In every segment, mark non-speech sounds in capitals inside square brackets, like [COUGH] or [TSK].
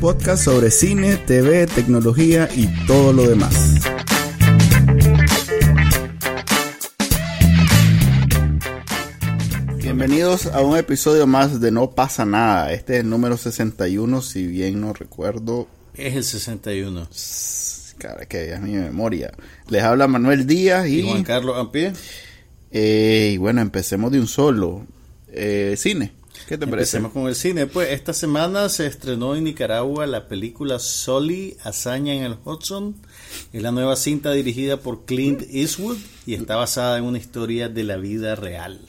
Podcast sobre cine, TV, tecnología y todo lo demás. Bienvenidos a un episodio más de No pasa nada. Este es el número 61, si bien no recuerdo. Es el 61. Cara, que es mi memoria. Les habla Manuel Díaz y, ¿Y Juan Carlos Ampie. Eh, y bueno, empecemos de un solo. Eh, cine. ¿Qué te parece? Empecemos con el cine. Pues esta semana se estrenó en Nicaragua la película Soli, Hazaña en el Hudson. Es la nueva cinta dirigida por Clint Eastwood y está basada en una historia de la vida real.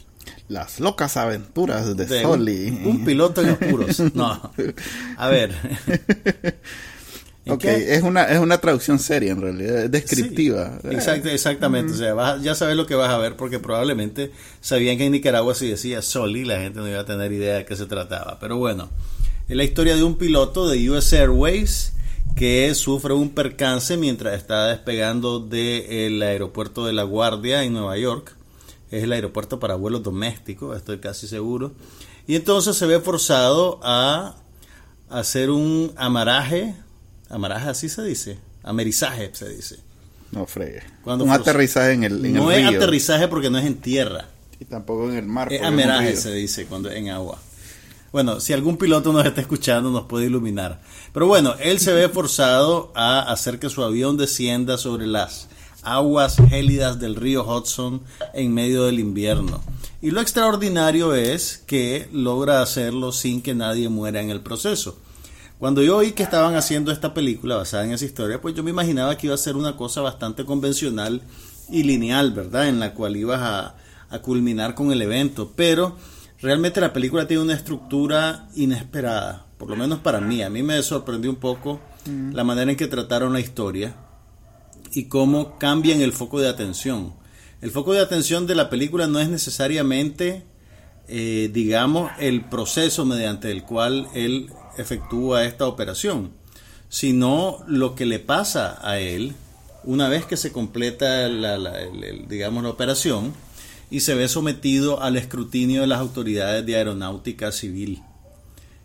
Las locas aventuras de, De Soli. Un, un piloto en apuros. No. [LAUGHS] A ver. [LAUGHS] ¿En Ok, qué? es una, es una traducción seria en realidad, es descriptiva. Sí, exactamente. O sea, vas- ya sabes lo que vas a ver porque probablemente sabían que en Nicaragua si decía Soli la gente no iba a tener idea de qué se trataba. Pero bueno, es la historia de un piloto de US Airways que sufre un percance mientras está despegando del aeropuerto de La Guardia en Nueva York. Es el aeropuerto para vuelos domésticos, estoy casi seguro. Y entonces se ve forzado a hacer un amaraje. Amaraje así se dice. Amerizaje se dice. No fregue. Cuando un aterrizaje en el, en no el es aterrizaje porque no es en tierra. Y tampoco en el mar. Es ameraje se dice cuando en agua. Bueno, si algún piloto nos está escuchando nos puede iluminar. Pero bueno, él se ve forzado a hacer que su avión descienda sobre las aguas gélidas del río Hudson en medio del invierno. Y lo extraordinario es que logra hacerlo sin que nadie muera en el proceso. Cuando yo oí que estaban haciendo esta película basada en esa historia, pues yo me imaginaba que iba a ser una cosa bastante convencional y lineal, ¿verdad? En la cual ibas a, a culminar con el evento. Pero realmente la película tiene una estructura inesperada, por lo menos para mí. A mí me sorprendió un poco la manera en que trataron la historia y cómo cambian el foco de atención. El foco de atención de la película no es necesariamente, eh, digamos, el proceso mediante el cual él efectúa esta operación, sino lo que le pasa a él una vez que se completa la, digamos, la operación y se ve sometido al escrutinio de las autoridades de aeronáutica civil.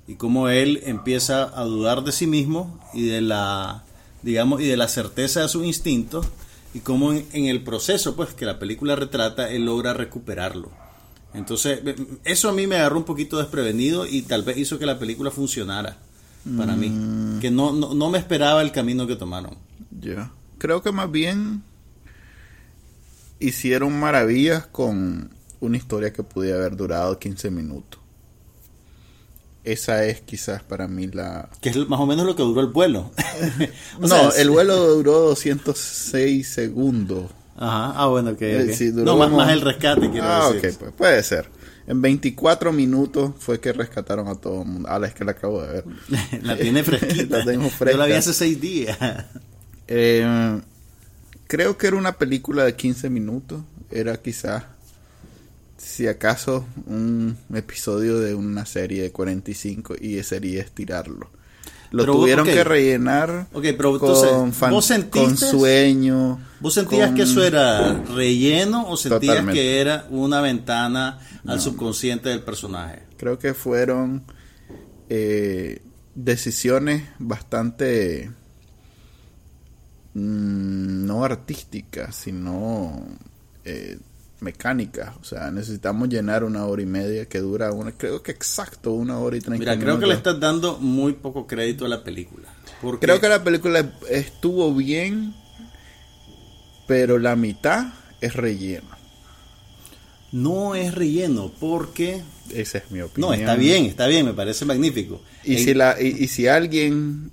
Y cómo él empieza a dudar de sí mismo y de la digamos y de la certeza de sus instintos y cómo en, en el proceso pues que la película retrata él logra recuperarlo entonces eh, eso a mí me agarró un poquito desprevenido y tal vez hizo que la película funcionara para mí que no, no, no me esperaba el camino que tomaron Ya. Creo que más bien hicieron maravillas con una historia que pudiera haber durado 15 minutos. Esa es quizás para mí la... que es más o menos lo que duró el vuelo [LAUGHS] [LAUGHS] no, sea, el vuelo duró 206 segundos. Ajá ah bueno que Eh, sí, no más, como- más el rescate quiero Ah, decir ok, pues puede ser. En 24 minutos fue que rescataron a todo el mundo. Ah, es que la acabo de ver. [LAUGHS] la tiene fresquita. [LAUGHS] La tengo Yo fresca. la vi hace seis días. Eh, creo que era una película de 15 minutos. Era quizás, si acaso, un episodio de una serie de 45 y sería estirarlo. Lo Pero, tuvieron que rellenar pero con, entonces, fan- ¿vos sentiste- con sueño. ¿Vos sentías con- que eso era relleno o sentías Totalmente. que era una ventana al subconsciente del personaje? Creo que fueron eh, decisiones bastante mm, no artísticas, sino eh, mecánicas. O sea, necesitamos llenar una hora y media que dura una, creo que exacto una hora y treinta Mira, creo que le estás dando muy poco crédito a la película. Porque Creo que la película estuvo bien, pero la mitad es relleno. no es relleno, porque... Esa es mi opinión. No, está bien, está bien, me parece magnífico. Y, En- si la, y, y si alguien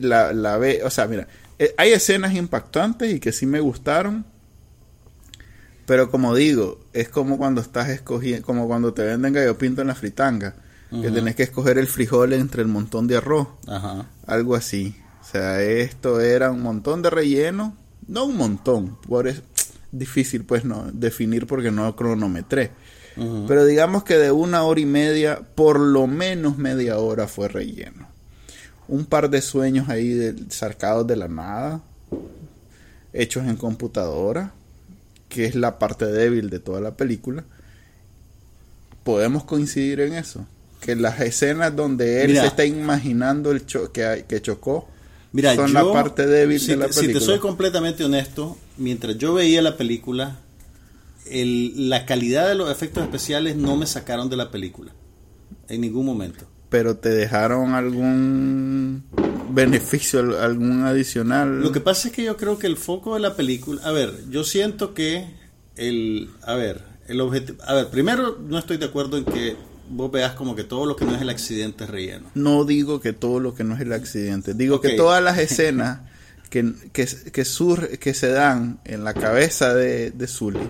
la, la ve, o sea, mira, eh, hay escenas impactantes y que sí me gustaron, pero como digo, es como cuando estás escogiendo, como cuando te venden gallo pinto en la fritanga, que tenés que escoger el frijol entre el montón de arroz, Ajá. algo así. O sea, esto era un montón de relleno, no un montón, por es [TSK] difícil pues no definir porque no cronometré. Pero digamos que de una hora y media, por lo menos media hora fue relleno. Un par de sueños ahí de, sarcados de la nada, hechos en computadora, que es la parte débil de toda la película. Podemos coincidir en eso. Que las escenas donde él se está imaginando el que, que chocó Mira, son la parte débil de la película. Si te soy completamente honesto, mientras yo veía la película, la calidad de los efectos especiales no me sacaron de la película. En ningún momento. Pero te dejaron algún beneficio, algún adicional. Lo que pasa es que yo creo que el foco de la película, a ver, yo siento que el, a ver, el objetivo, a ver, primero no estoy de acuerdo en que vos veas como que todo lo que no es el accidente es relleno. No digo que todo lo que no es el accidente, digo que todas las escenas que, que, que, que se dan en la cabeza de, de Zully,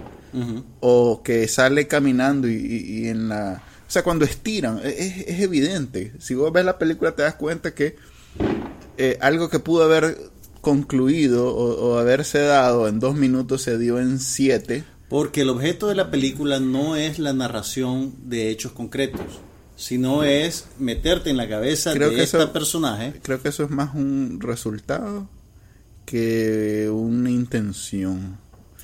o que sale caminando y, en la... O sea, cuando estiran, e, es, es, evidente. Si vos ves la película te das cuenta que eh, algo que pudo haber concluido o, o haberse dado en dos minutos se dio en siete porque el objeto de la película no es la narración de hechos concretos, sino es meterte en la cabeza de este personaje. Creo que eso es más un resultado que una intención.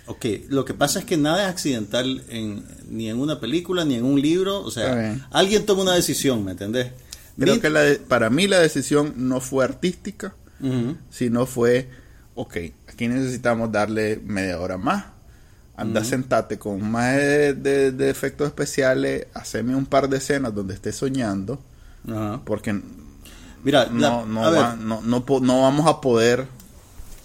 Ok, lo que pasa es que nada es accidental en, ni en una película ni en un libro. O sea, alguien toma una decisión, ¿me entendés? Creo que para mí la decisión no fue artística, sino fue, ok, aquí necesitamos darle media hora más Anda, sentate con más de, efectos especiales, haceme un par de escenas donde esté soñando, porque Mira, no, no, no, no, vamos a poder...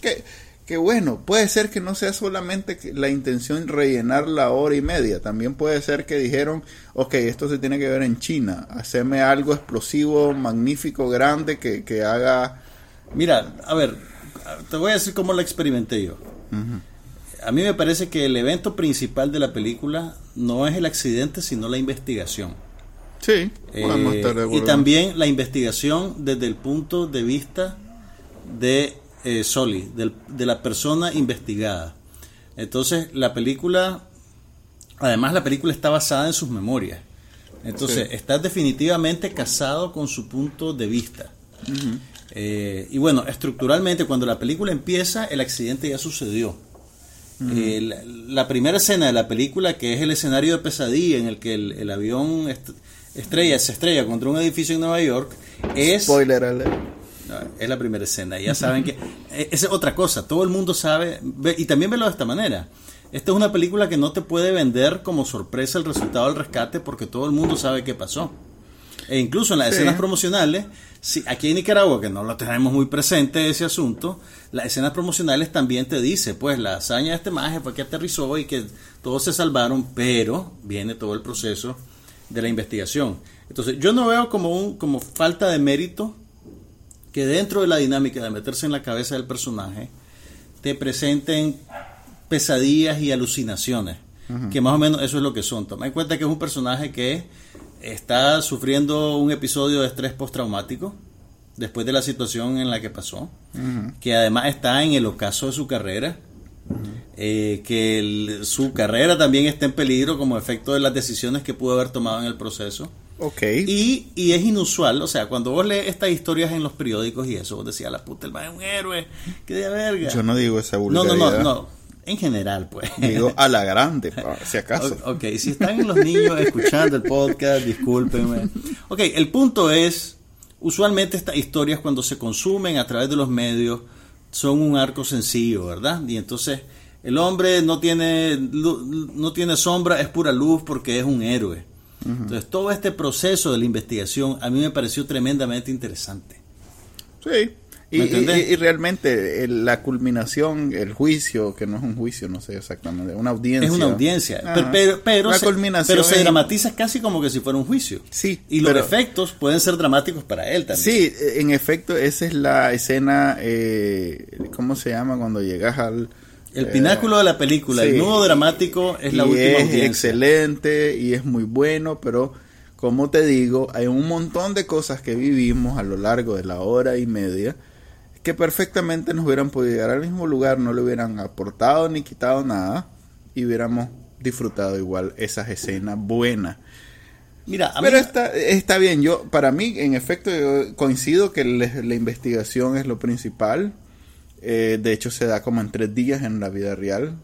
Que, que bueno, puede ser que no sea solamente la intención rellenar la hora y media, también puede ser que dijeron, ok, esto se tiene que ver en China, haceme algo explosivo, magnífico, grande, que, que haga... Mira, a ver, te voy a decir cómo lo experimenté yo a mí me parece que el evento principal de la película no es el accidente, sino la investigación. Sí, podemos estar de eh, Y también la investigación desde el punto de vista de eh, Soli, de la persona investigada. Entonces, la película, además la película está basada en sus memorias. Entonces, está definitivamente casado con su punto de vista. Eh, y bueno, estructuralmente, cuando la película empieza, el accidente ya sucedió. Eh, la, primera escena de la película, que es el escenario de pesadilla en el que el, avión estrella, se estrella contra un edificio en Nueva York, es... Spoiler alert. Es la primera escena. Ya saben que... [LAUGHS] Eh, es otra cosa. Todo el mundo sabe... Y también velo de esta manera. Esta es una película que no te puede vender como sorpresa el resultado del rescate porque todo el mundo sabe qué pasó. E incluso en las escenas promocionales, si, aquí en Nicaragua, que no lo tenemos muy presente ese asunto, las escenas promocionales también te dice, pues la hazaña de este maje fue que aterrizó y que todos se salvaron, pero viene todo el proceso de la investigación. Entonces, yo no veo como un como falta de mérito que dentro de la dinámica de meterse en la cabeza del personaje te presenten pesadillas y alucinaciones, que más o menos eso es lo que son. Toma en cuenta que es un personaje que está sufriendo un episodio de estrés postraumático después de la situación en la que pasó, que además está en el ocaso de su carrera, eh, que su carrera también está en peligro como efecto de las decisiones que pudo haber tomado en el proceso. Okay. Y, y es inusual, o sea, cuando vos lees estas historias en los periódicos y eso, vos decías, la puta, el man es un héroe, qué de verga. Yo no digo esa vulgaridad. No, no, no, no. En general, pues. Digo a la [LAUGHS] grande, si acaso. Ok, si están los niños escuchando el podcast, discúlpenme. Ok, el punto es, usualmente estas historias cuando se consumen a través de los medios son un arco sencillo, ¿verdad? Y entonces el hombre no tiene, no tiene sombra, es pura luz porque es un héroe. Entonces todo este proceso de la investigación a mí me pareció tremendamente interesante. Sí, y, realmente la culminación, el juicio, que no es un juicio, no sé exactamente, una audiencia. Es una audiencia, pero, pero, se, pero se dramatiza casi como que si fuera un juicio. Sí. Y los efectos pueden ser dramáticos para él también. Sí, en efecto, esa es la escena, eh, ¿cómo se llama? Cuando llegas al... El pináculo de la película, el nudo dramático es la última es excelente y es muy bueno, pero como te digo, hay un montón de cosas que vivimos a lo largo de la hora y media que perfectamente nos hubieran podido llegar al mismo lugar, no le hubieran aportado ni quitado nada y hubiéramos disfrutado igual esas escenas buenas. Mira, pero está, está bien, yo para mí en efecto coincido que la investigación es lo principal. Eh, de hecho se da como en tres días en la vida real.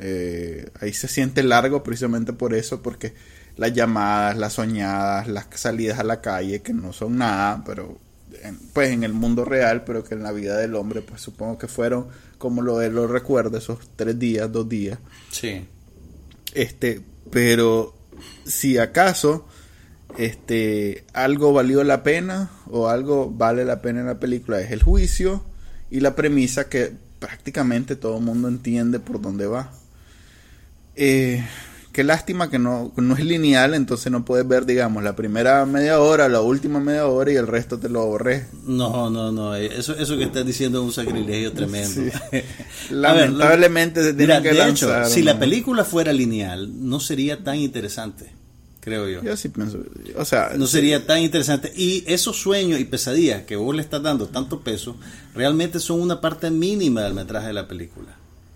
Eh, ahí se siente largo precisamente por eso, porque las llamadas, las soñadas, las salidas a la calle, que no son nada, pero pues en el mundo real, pero que en la vida del hombre, pues supongo que fueron como lo él lo recuerda, esos tres días, dos días. Sí. Este, pero si acaso este algo valió la pena o algo vale la pena en la película es el juicio y la premisa que prácticamente todo el mundo entiende por dónde va. Eh, qué lástima que no, no es lineal, entonces no puedes ver, digamos, la primera media hora, la última media hora y el resto te lo ahorré. No, no, no, eso, eso que estás diciendo es un sacrilegio tremendo. [LAUGHS] [LAUGHS] Lamentablemente se tiene que de Hecho, si la película fuera lineal, no sería tan interesante creo yo. Yo sí pienso, o sea, no sería tan interesante. Y esos sueños y pesadillas que vos le estás dando tanto peso, realmente son una parte mínima del metraje de la película.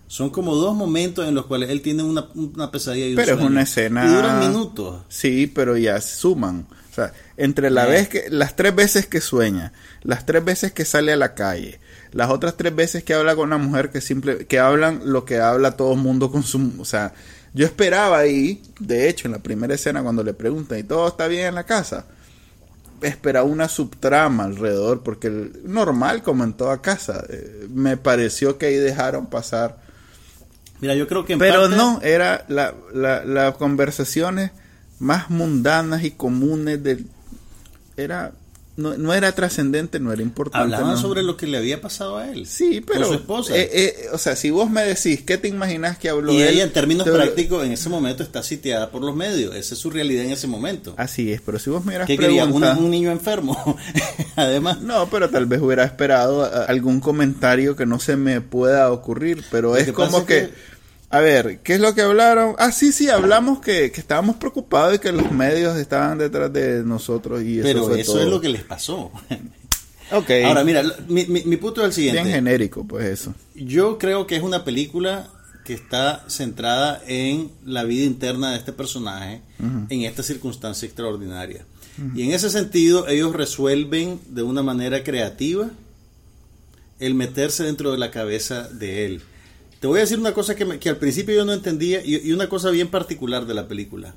Son como dos momentos en los cuales él tiene una, pesadilla y un Pero es una escena. Y duran minutos. Sí, pero ya suman. O sea, entre la vez que, las tres veces que sueña, las tres veces que sale a la calle, las otras tres veces que habla con una mujer que simple, que hablan lo que habla todo el mundo con su, o sea, yo esperaba ahí, de hecho, en la primera escena cuando le preguntan, ¿y todo está bien en la casa? esperaba una subtrama alrededor, porque normal como en toda casa, eh, me pareció que ahí dejaron pasar Mira, yo creo que Pero no, era las la, conversaciones más mundanas y comunes del... Era... No, no era trascendente, no era importante. Hablaban sobre lo que le había pasado a él. Sí, pero... Con su esposa. Eh, eh, o sea, si vos me decís, ¿qué te imaginas que habló y él? ella en términos prácticos en ese momento está sitiada por los medios. Esa es su realidad en ese momento. Así es, pero si vos me hubieras ¿Qué quería? ¿Un, niño enfermo? [LAUGHS] Además... No, pero tal vez hubiera esperado algún comentario que no se me pueda ocurrir, pero es como que a ver, ¿qué es lo que hablaron? Ah, sí, sí, hablamos que, que estábamos preocupados y que los medios estaban detrás de nosotros y eso Pero eso es lo que les pasó. ok. Ahora, mira, mi, mi, punto es el siguiente. Bien genérico, pues eso. Yo creo que es una película que está centrada en la vida interna de este personaje en esta circunstancia extraordinaria. Y en ese sentido, ellos resuelven de una manera creativa el meterse dentro de la cabeza de él. Te voy a decir una cosa que, que al principio yo no entendía y, una cosa bien particular de la película.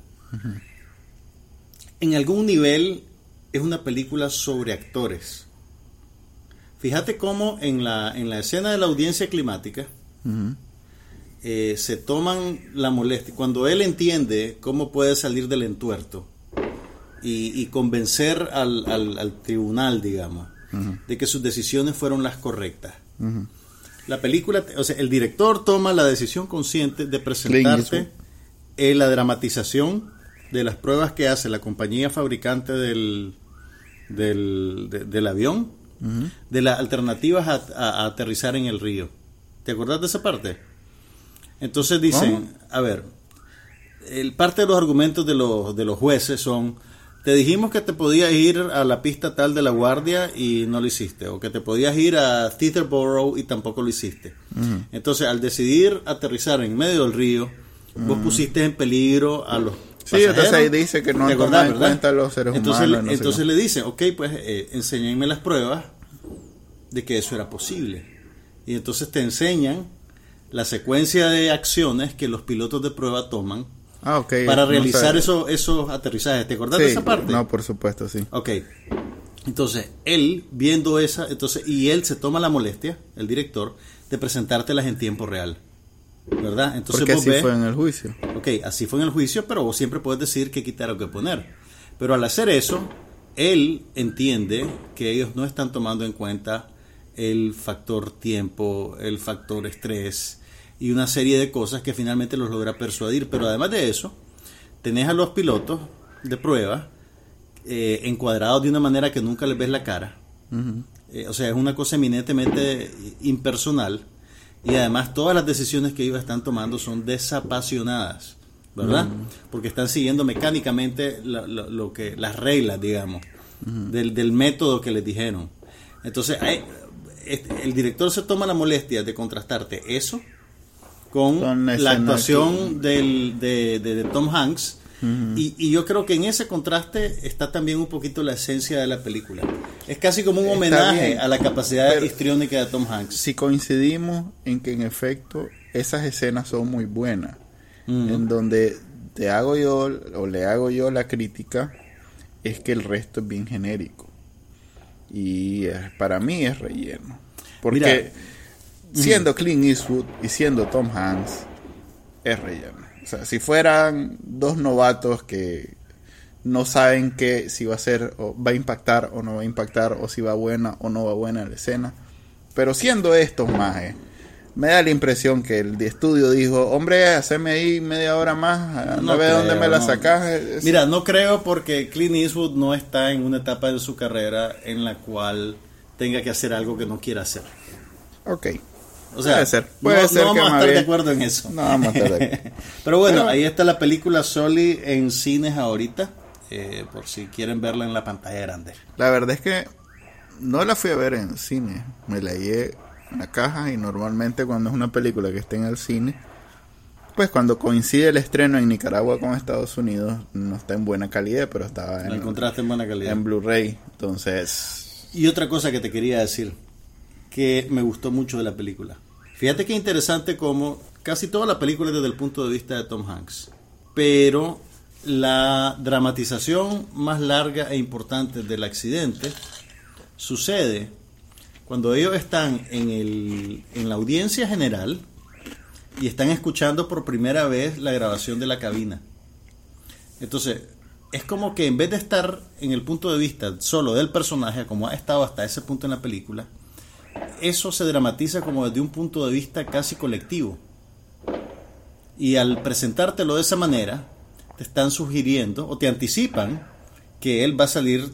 En algún nivel es una película sobre actores. Fíjate cómo en la, en la escena de la audiencia climática eh, se toman la molestia. Cuando él entiende cómo puede salir del entuerto y, convencer al, al, tribunal, digamos, de que sus decisiones fueron las correctas la película, o sea, el director toma la decisión consciente de presentarte en la dramatización de las pruebas que hace la compañía fabricante del, del, avión, de las alternativas a, aterrizar en el río. ¿Te acordás de esa parte? Entonces dicen, a ver, el, parte de los argumentos de los, de los jueces son te dijimos que te podías ir a la pista tal de la guardia y no lo hiciste, o que te podías ir a Teterboro y tampoco lo hiciste. Entonces, al decidir aterrizar en medio del río, vos pusiste en peligro a los Sí, entonces ahí dice que no toma en cuenta a los seres entonces, humanos. entonces le dicen, ok, pues eh, enséñenme las pruebas de que eso era posible. Y entonces te enseñan la secuencia de acciones que los pilotos de prueba toman Ah, para realizar esos, esos aterrizajes. ¿Te acordás de esa parte? No, por supuesto, sí. Ok. Entonces, él viendo esa, entonces, y él se toma la molestia, el director, de presentártelas en tiempo real. ¿Verdad? Entonces Porque así fue en el juicio. Ok, así fue en el juicio, pero vos siempre puedes decir qué quitar o qué poner. Pero al hacer eso, él entiende que ellos no están tomando en cuenta el factor tiempo, el factor estrés, y una serie de cosas que finalmente los logra persuadir. Pero además de eso, tenés a los pilotos de prueba eh, encuadrados de una manera que nunca les ves la cara. Eh, o sea, es una cosa eminentemente impersonal y además todas las decisiones que ellos están tomando son desapasionadas, ¿verdad? Porque están siguiendo mecánicamente lo, que las reglas, digamos, del, del, método que les dijeron. Entonces, hay, este, el director se toma la molestia de contrastarte eso con, Con la actuación del- de, de- de Tom Hanks. y, y yo creo que en ese contraste está también un poquito la esencia de la película. Es casi como un Está homenaje bien. a la capacidad Pero- histriónica de Tom Hanks. Si coincidimos en que en efecto esas escenas son muy buenas, en donde te hago yo o le hago yo la crítica, es que el resto es bien genérico. Y para mí es relleno. Porque siendo Clint Eastwood y siendo Tom Hanks, es relleno. O sea, si fueran dos novatos que no saben que si va a ser o va a impactar o no va a impactar o si va buena o no va buena la escena. Pero siendo estos más, me da la impresión que el de estudio dijo, hombre, haceme ahí media hora más, a No ver dónde me la no. sacas. Es- Mira, no creo porque Clint Eastwood no está en una etapa de su carrera en la cual tenga que hacer algo que no quiera hacer. Ok. O sea, Puede ser, puede no, ser no que vamos a estar de acuerdo en eso. No vamos a estar de acuerdo. [LAUGHS] Pero bueno, Pero- ahí está la película Soli en cines ahorita, eh, por si quieren verla en la pantalla grande. La verdad es que no la fui a ver en cine, me la llevé en la caja y normalmente cuando es una película que está en el cine, pues cuando coincide el estreno en Nicaragua con Estados Unidos, no está en buena calidad, pero estaba La en, encontraste en buena calidad. en Blu-ray, entonces... Y otra cosa que te quería decir, que me gustó mucho de la película. Fíjate qué interesante como casi toda la película es desde el punto de vista de Tom Hanks. Pero la dramatización más larga e importante del accidente sucede cuando ellos están en, el, en la audiencia general y están escuchando por primera vez la grabación de la cabina. Entonces, es como que en vez de estar en el punto de vista solo del personaje, como ha estado hasta ese punto en la película, eso se dramatiza como desde un punto de vista casi colectivo. Y al presentártelo de esa manera, te están sugiriendo o te anticipan que él va a salir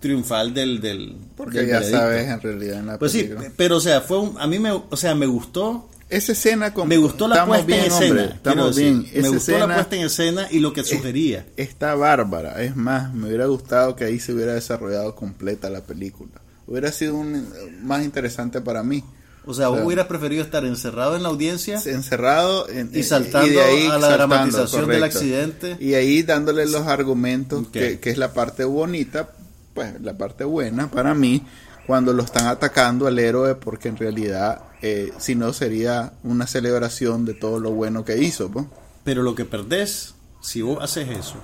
triunfal del... del Porque del ya veredicto. sabes en realidad en la Pues sí, película. pero o sea, fue un- a mí me, o sea, me gustó Esa escena con... me gustó la puesta en escena. hombre, estamos decir. bien. Me gustó la puesta en escena y lo que sugería. está bárbara. Es más, me hubiera gustado que ahí se hubiera desarrollado completa la película. Hubiera sido un, más interesante para mí. O sea, vos O sea, hubieras preferido estar encerrado en la audiencia encerrado en- Y saltando de ahí a la saltando, dramatización del accidente. y ahí dándole los argumentos que, que es la parte bonita pues la parte buena para mí cuando lo están atacando al héroe porque en realidad eh, si no sería una celebración de todo lo bueno que hizo pues. Pero lo que perdés, si vos haces eso,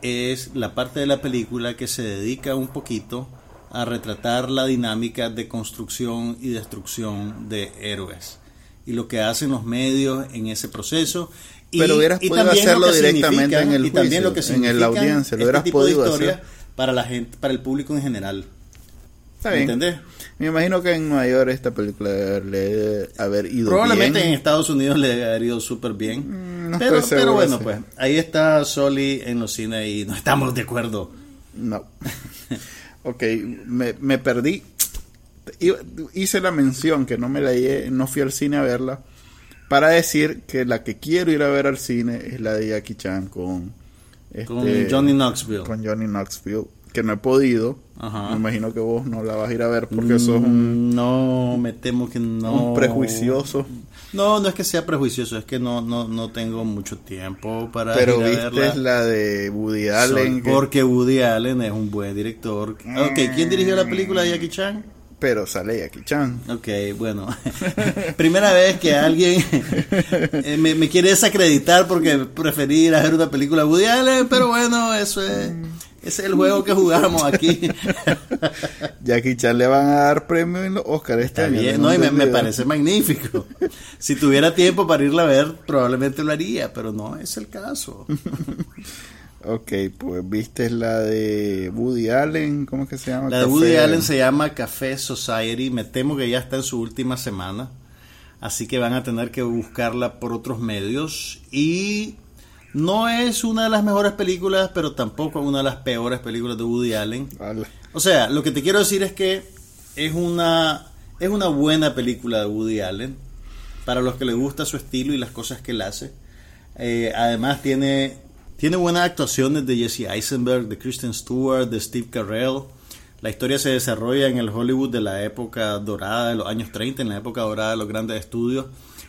es la parte de la película que se dedica un poquito a retratar la dinámica de construcción y destrucción de héroes. Y lo que hacen los medios en ese proceso. Y, Pero hubieras y podido hacerlo directamente en el y también juicio, lo que en significan audiencia, lo este hubieras tipo de podido hacer. para la gente, para el público en general. Está bien. ¿Entendés? me imagino que en Nueva York esta película debe haber ido Probablemente bien en Estados Unidos le debe haber ido súper bien. Mm, no pero, pero bueno, pues ahí está Soli en los cines y no estamos de acuerdo. No. [LAUGHS] ok, me, me perdí. Hice la mención que no me la no fui al cine a verla. Para decir que la que quiero ir a ver al cine es la de Jackie Chan con, Con este, Johnny Knoxville. con Johnny Knoxville. Que no he podido. Ajá. Me imagino que vos no la vas a ir a ver porque sos un, Mm, No, me temo que no. un prejuicioso. No, no es que sea prejuicioso, es que no, no, no tengo mucho tiempo para Pero ir a viste verla. la de Woody Allen. que- Porque Woody Allen es un buen director. Ok, ¿quién dirigió la película de Jackie Chan? pero sale Jackie Chan. Ok, bueno. [LAUGHS] Primera vez que alguien eh, me, me quiere desacreditar porque preferí ir a ver una película de Woody Allen, pero bueno, eso es, ese es el juego que jugamos aquí. [LAUGHS] Jackie Chan le van a dar premio en los Oscars este Está año. bien, no, y me, me parece magnífico. Si tuviera tiempo para irla a ver, probablemente lo haría, pero no es el caso. [LAUGHS] Ok, pues viste la de Woody Allen, ¿cómo es que se llama? La de Café- Woody Allen se llama Café Society. Me temo que ya está en su última semana. Así que van a tener que buscarla por otros medios. Y no es una de las mejores películas, pero tampoco una de las peores películas de Woody Allen. O sea, lo que te quiero decir es que es una, es una buena película de Woody Allen. Para los que le gusta su estilo y las cosas que él hace. Eh, además tiene, tiene buenas actuaciones de Jesse Eisenberg, de Kristen Stewart, de Steve Carell. La historia se desarrolla en el Hollywood de la época dorada de los años 30, en la época dorada de los grandes estudios,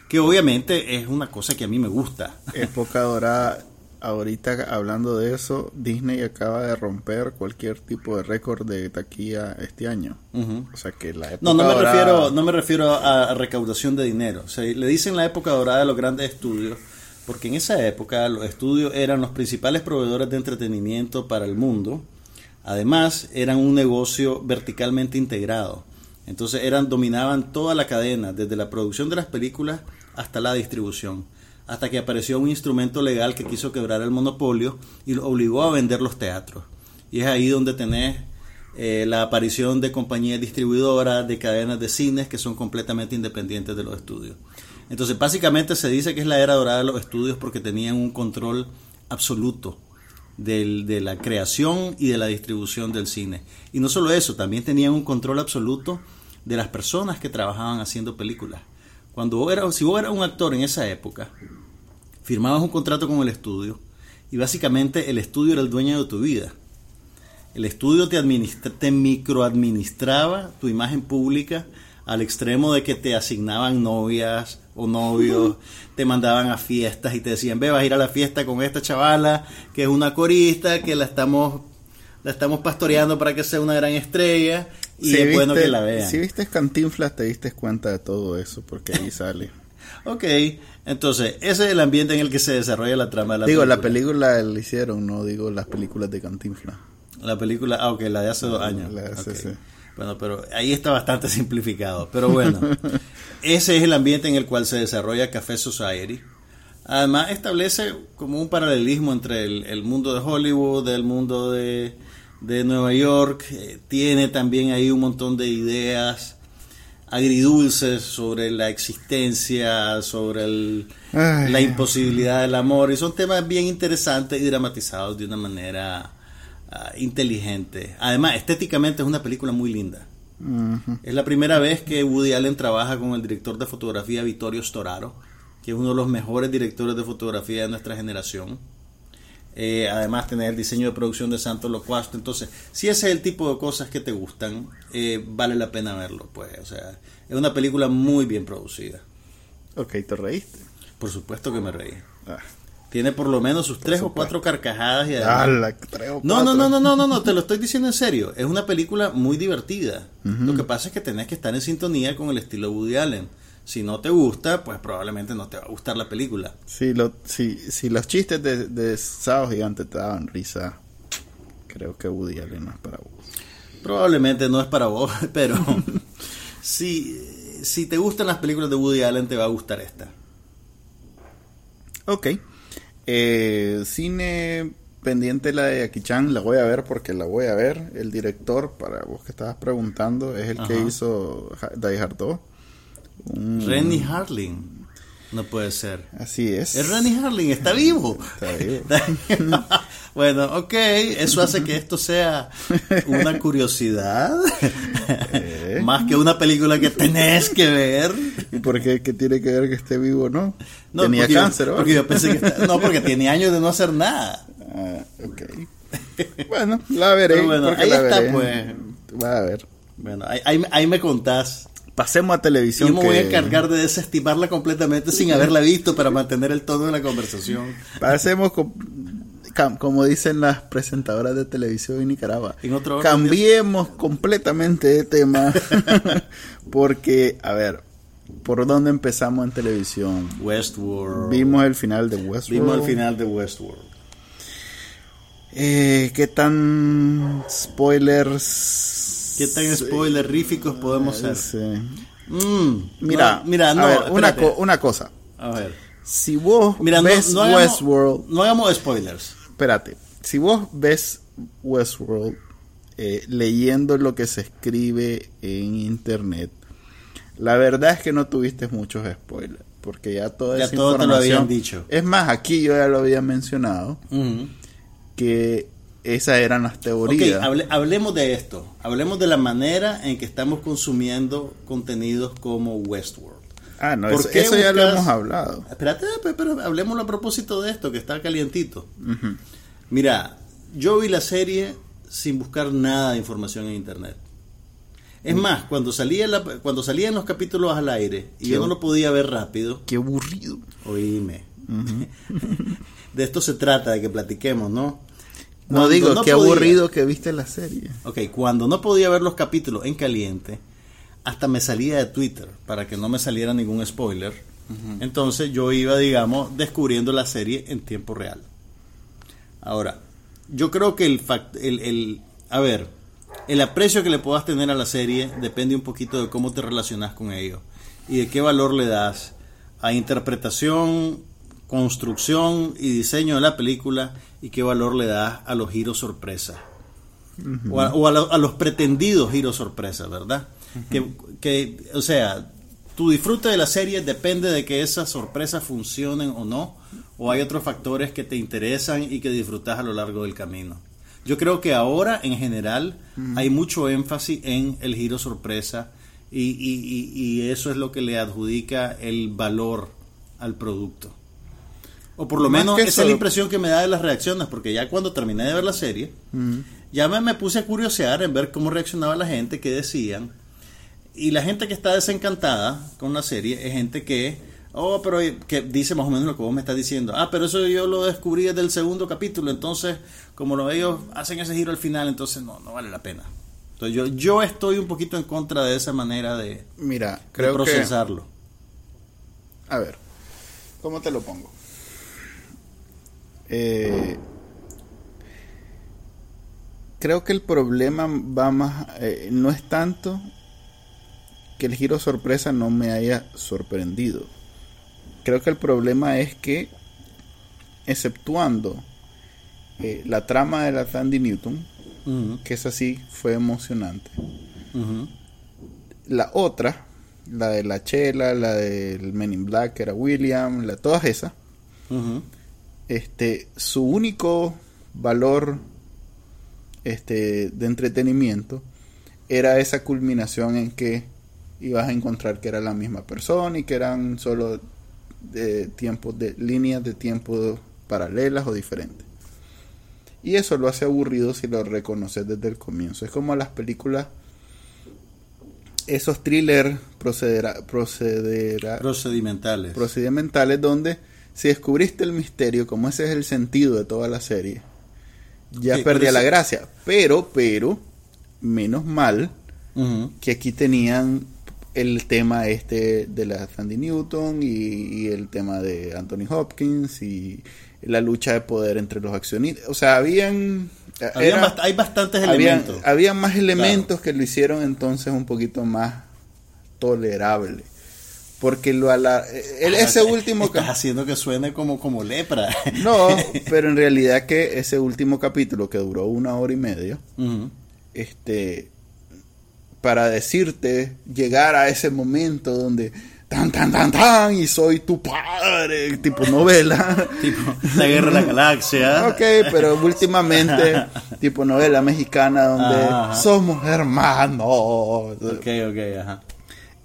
que obviamente es una cosa que a mí me gusta. Época dorada, ahorita hablando de eso, Disney acaba de romper cualquier tipo de récord de taquilla este año. O sea que la época No, no me dorada- refiero, no me refiero a, a recaudación de dinero. O sea, le dicen la época dorada de los grandes estudios, porque en esa época los estudios eran los principales proveedores de entretenimiento para el mundo. Además, eran un negocio verticalmente integrado. Entonces eran, dominaban toda la cadena, desde la producción de las películas hasta la distribución, hasta que apareció un instrumento legal que quiso quebrar el monopolio y lo obligó a vender los teatros. Y es ahí donde tenés eh, la aparición de compañías distribuidoras, de cadenas de cines que son completamente independientes de los estudios. Entonces, básicamente se dice que es la era dorada de los estudios porque tenían un control absoluto de la creación y de la distribución del cine. Y no solo eso, también tenían un control absoluto de las personas que trabajaban haciendo películas. Cuando vos eras, si vos eras un actor en esa época, firmabas un contrato con el estudio y básicamente el estudio era el dueño de tu vida. El estudio te, administra- te microadministraba tu imagen pública al extremo de que te asignaban novias o novios, [LAUGHS] te mandaban a fiestas y te decían, ve, vas a ir a la fiesta con esta chavala que es una corista, que la estamos, la estamos pastoreando para que sea una gran estrella y Si es bueno viste- que la vean. Si viste Cantinflas, te diste cuenta de todo eso, porque ahí sale. [LAUGHS] Ok, entonces, ese es el ambiente en el que se desarrolla la trama de la digo, película. la película la hicieron, no digo las películas de Cantinflas. La película, ah, ok, la de hace dos años. La de hace, Ok. sí. Bueno, pero ahí está bastante [LAUGHS] simplificado. Pero bueno, [LAUGHS] ese es el ambiente en el cual se desarrolla Café Society. Además, establece como un paralelismo entre el, el mundo de Hollywood, el mundo de, de Nueva York. Eh, tiene también ahí un montón de ideas agridulces sobre la existencia, sobre el- la imposibilidad del amor. Y son temas bien interesantes y dramatizados de una manera ah, inteligente. Además, estéticamente es una película muy linda. Es la primera vez que Woody Allen trabaja con el director de fotografía Vittorio Storaro, que es uno de los mejores directores de fotografía de nuestra generación. Eh, además, tener el diseño de producción de Santos Locuasto. Entonces, si ese es el tipo de cosas que te gustan, eh, vale la pena verlo. Pues, o sea, es una película muy bien producida. Ok, te reíste. Por supuesto que me reí. Ah, Tiene por lo menos sus tres o cuatro carcajadas y además- ala, tres o No, no, no, no, no, no, no, te lo estoy diciendo en serio. Es una película muy divertida. Lo que pasa es que tenés que estar en sintonía con el estilo Woody Allen. Si no te gusta, pues probablemente no te va a gustar la película. Si, lo, si, si los chistes de, de Sábado Gigante te daban risa, creo que Woody Allen no es para vos. Probablemente no es para vos, [LAUGHS] pero si, si te gustan las películas de Woody Allen, te va a gustar esta. Ok. Eh, cine pendiente la de Jackie Chan, la voy a ver porque la voy a ver. El director, para vos que estabas preguntando, es el que hizo Die Hard 2. Rennie Harling. No puede ser. Así es. Es Rennie Harling, está vivo. Está vivo. [LAUGHS] [LAUGHS] bueno, ok, eso hace que esto sea una curiosidad. Eh. [LAUGHS] Más que una película que tenés que ver. ¿Y por qué, qué tiene que ver que esté vivo o no? No, Tenía porque cáncer, yo pensé que está- no, porque tiene años de no hacer nada. Ah, ok. Bueno, la veré. Pero bueno, ahí la está, veré. pues. Va a ver. Bueno, ahí, ahí- ahí me contás. Pasemos a televisión. Yo me voy a encargar de desestimarla completamente sin haberla visto para mantener el tono de la conversación. Pasemos, con- cam- como dicen las presentadoras de televisión en Nicaragua, En otro orden. cambiemos completamente de tema. [LAUGHS] porque, a ver, ¿por dónde empezamos en televisión? Westworld. Vimos el final de Westworld. Vimos el final de Westworld. Eh, ¿Qué tan spoilers? ¿Qué tan spoileríficos podemos ser? Sí. Mm, Mira, no, mira, no, a ver, una, co- una cosa. A ver. Si vos Mira, ves no hagamos, Westworld, no hagamos spoilers. espérate, si vos ves Westworld eh, leyendo lo que se escribe en internet, la verdad es que no tuviste muchos spoilers, porque ya toda Ya esa todo te lo información- habían dicho. Es más, aquí yo ya lo había mencionado que esas eran las teorías. hable- hablemos de esto. Hablemos de la manera en que estamos consumiendo contenidos como Westworld. ah, no, ¿por eso, eso ya lo hemos hablado. Espérate, pe- pero hablemos a propósito de esto, que está calientito. Mira, yo vi la serie sin buscar nada de información en internet. Es más, cuando salía la- cuando salían los capítulos al aire y Qué yo no lo podía ver rápido, Qué aburrido. oíme. [LAUGHS] de esto se trata, de que platiquemos, ¿no? No digo, no qué podía- aburrido que viste la serie. Ok, cuando no podía ver los capítulos en caliente, hasta me salía de Twitter para que no me saliera ningún spoiler. Entonces yo iba, digamos, descubriendo la serie en tiempo real. Ahora, yo creo que el, fact- el, el- a ver, el aprecio que le puedas tener a la serie depende un poquito de cómo te relacionas con ello y de qué valor le das a interpretación, construcción y diseño de la película y qué valor le das a los giros sorpresa o, a, o a lo- a los pretendidos giros sorpresa, ¿verdad? que, que, o sea, tu disfrute de la serie depende de que esas sorpresas funcionen o no, o hay otros factores que te interesan y que disfrutas a lo largo del camino. Yo creo que ahora, en general, hay mucho énfasis en el giro sorpresa y, y- y- y eso es lo que le adjudica el valor al producto. O por lo Más menos esa es la impresión que me da de las reacciones, porque ya cuando terminé de ver la serie, ya me, me puse a curiosear en ver cómo reaccionaba la gente, qué decían. Y la gente que está desencantada con la serie es gente que, oh, pero que dice más o menos lo que vos me estás diciendo. Ah, pero eso yo lo descubrí desde el segundo capítulo, entonces, como lo, ellos hacen ese giro al final, entonces no, no vale la pena. Entonces yo, yo estoy un poquito en contra de esa manera de, Mira, de creo que... procesarlo. A ver, ¿cómo te lo pongo? Eh, creo que el problema va más, eh, no es tanto que el giro sorpresa no me haya sorprendido. Creo que el problema es que, exceptuando eh, la trama de la Tandy Newton, que es así, fue emocionante. La otra, la de la Chela, la del Men in Black, que era William, la, todas esas. Este, su único valor este, de entretenimiento era esa culminación en que ibas a encontrar que era la misma persona y que eran solo de tiempos de líneas de tiempo paralelas o diferentes. Y eso lo hace aburrido si lo reconoces desde el comienzo. Es como las películas, esos thrillers procedera, procedera, Procedimentales. procedimentales donde si descubriste el misterio, como ese es el sentido de toda la serie, ya Sí, perdía la gracia. Pero, pero, menos mal que aquí tenían el tema este de la Sandy Newton y, y el tema de Anthony Hopkins y la lucha de poder entre los accionistas. O sea, habían... Habían era- bast- hay bastantes habían, elementos. habían más elementos que lo hicieron entonces un poquito más tolerable. Porque lo ala- el- ese último Estás haciendo que suene como, como lepra. [LAUGHS] no, [LAUGHS] pero en realidad que ese último capítulo que duró una hora y media, este, para decirte llegar a ese momento donde tan tan tan tan y soy tu padre, tipo novela. [LAUGHS] Tipo, la guerra de la galaxia. Ok, pero últimamente tipo novela mexicana donde Ajá, ajá. somos hermanos. Ok, ok, ajá.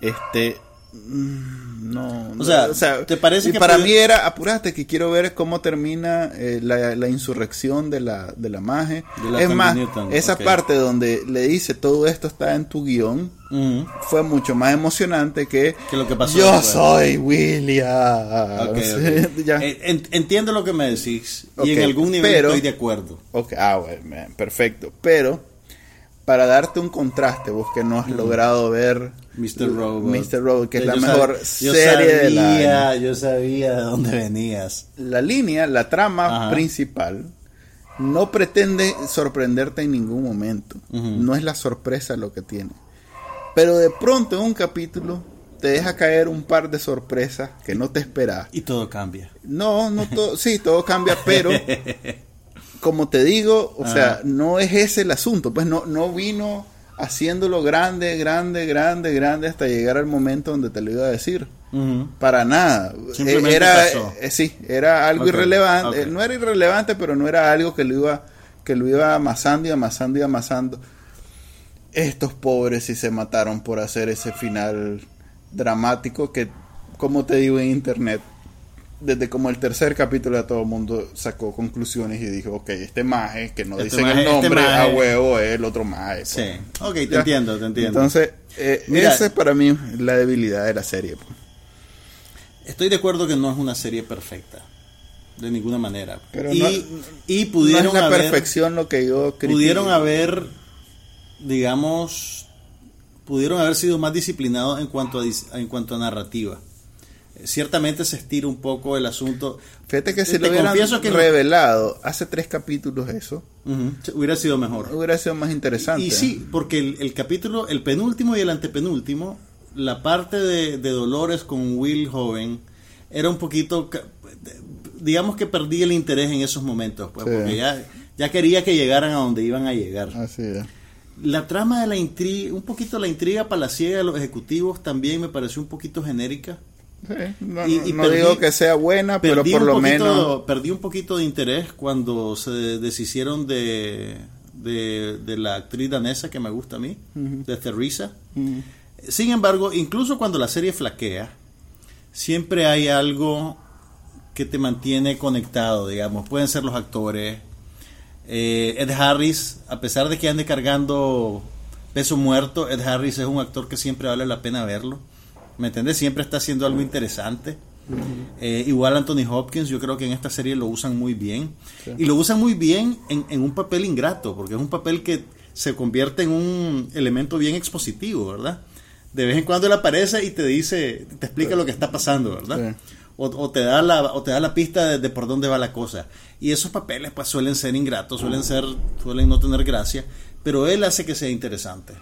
Este mm, no, O sea, ¿te parece y que para mí era apurate que quiero ver cómo termina eh, la, la insurrección de la de la maje. De la es más, Newton, esa parte donde le dice todo esto está en tu guion fue mucho más emocionante que, Que lo que pasó yo después. soy William. [LAUGHS] Ya. Entiendo lo que me decís y en algún nivel pero- estoy de acuerdo. Ok, ah, bueno, man, perfecto. Pero para darte un contraste, vos que no has logrado ver Mr. Robot. Mr. Robot, que es la mejor serie de la sabía, Yo sabía de dónde venías. la línea, la trama Ajá. principal no pretende sorprenderte en ningún momento. No es la sorpresa lo que tiene. Pero de pronto en un capítulo te deja caer un par de sorpresas que no te esperas. Y todo cambia. No, no todo, sí, todo cambia, pero [LAUGHS] como te digo, o sea, Ajá. no es ese el asunto, pues no, no vino haciéndolo grande, grande, grande, grande hasta llegar al momento donde te lo iba a decir. Para nada. Simplemente era, pasó. eh, sí, era algo irrelevante. Eh, No era irrelevante, pero no era algo que lo iba, que lo iba amasando y amasando y amasando. Estos pobres sí se mataron por hacer ese final dramático que, como te digo en internet, desde como el tercer capítulo ya todo el mundo sacó conclusiones y dijo, ok, este maje, que no Este dicen maje- el nombre, este maje- a huevo es el otro maje. pues. Sí, ok, te Ya. entiendo, te entiendo. Entonces, eh, Mira- esa es para mí la debilidad de la serie. pues. Estoy de acuerdo que no es una serie perfecta, de ninguna manera. Pero y, no- y pudieron no es la haber, perfección lo que yo critico. pudieron haber, digamos, pudieron haber sido más disciplinados en cuanto a, en cuanto a narrativa. Eh, Ciertamente se estira un poco el asunto. Fíjate que Te- si te lo hubieran que revelado hace tres capítulos eso, Ujú, hubiera sido mejor. hubiera sido más interesante. Y sí, porque el, el capítulo, el penúltimo y el antepenúltimo, la parte de, de Dolores con Will joven era un poquito, digamos que perdí el interés en esos momentos, pues, Sí. porque ya, ya quería que llegaran a donde iban a llegar. Así es. La trama de la intriga, un poquito la intriga palaciega de los ejecutivos también me pareció un poquito genérica. Sí, No, Y- no- y no perdí- digo que sea buena, pero por lo poquito- menos... Perdí un poquito de interés cuando se deshicieron de, de, de la actriz danesa que me gusta a mí, de Theresa. Mm, Sin embargo, incluso cuando la serie flaquea, siempre hay algo que te mantiene conectado, digamos. Pueden ser los actores. Eh, Ed Harris, a pesar de que ande cargando peso muerto, Ed Harris es un actor que siempre vale la pena verlo. ¿Me entiendes? Siempre está haciendo algo interesante. Eh, igual Anthony Hopkins, yo creo que en esta serie lo usan muy bien. Y lo usan muy bien en, en un papel ingrato, porque es un papel que se convierte en un elemento bien expositivo, ¿verdad? De vez en cuando él aparece y te dice, te explica lo que está pasando, ¿verdad? Sí. O, o te da la, o te da la pista de, de por dónde va la cosa. Y esos papeles pues suelen ser ingratos, suelen ser, suelen no tener gracia, pero él hace que sea interesante.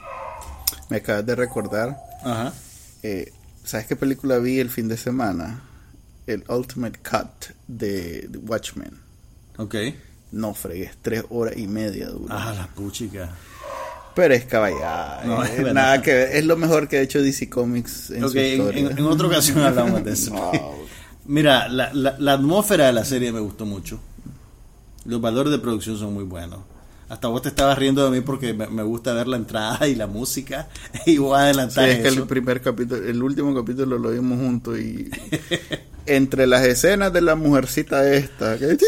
Me acabas de recordar, Ajá. eh, ¿sabes qué película vi el fin de semana? El Ultimate Cut de Watchmen. Ok. No fregues, tres horas y media dura. Ah, la puchica. Pero es caballada. No, es nada que ver. Es lo mejor que ha hecho DC Comics en Ok, su historia. en- en otra ocasión [LAUGHS] hablamos de eso. No. Mira, la, la, la atmósfera de la serie me gustó mucho. Los valores de producción son muy buenos. Hasta vos te estabas riendo de mí porque me, me gusta ver la entrada y la música. [LAUGHS] Y voy a Sí, adelantar es que el primer capítulo, el último capítulo lo vimos juntos y [LAUGHS] entre las escenas de la mujercita esta, que,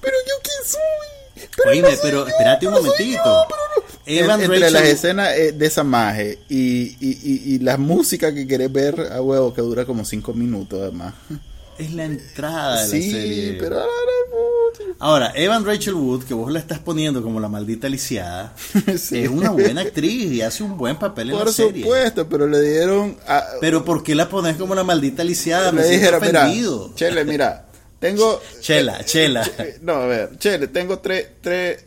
pero yo quién soy, pero Oíme, no soy pero yo, espérate un pero momentito. yo, pero no". Evan En- entre Rachel- las escenas eh, de esa maje y, y, y, y la música que querés ver a huevo que dura como cinco minutos además. Es la entrada de Sí, la serie. pero Ahora, Evan Rachel Wood, que vos la estás poniendo como la maldita lisiada, [LAUGHS] Sí. es una buena actriz y hace un buen papel en por la serie. supuesto, pero le dieron a, Pero ¿por qué la pones como la maldita lisiada? Me dijeron, mira. Chele, mira, tengo Chela, [LAUGHS] chela. Eh, [LAUGHS] No, a ver, Chele, tengo tres, tres,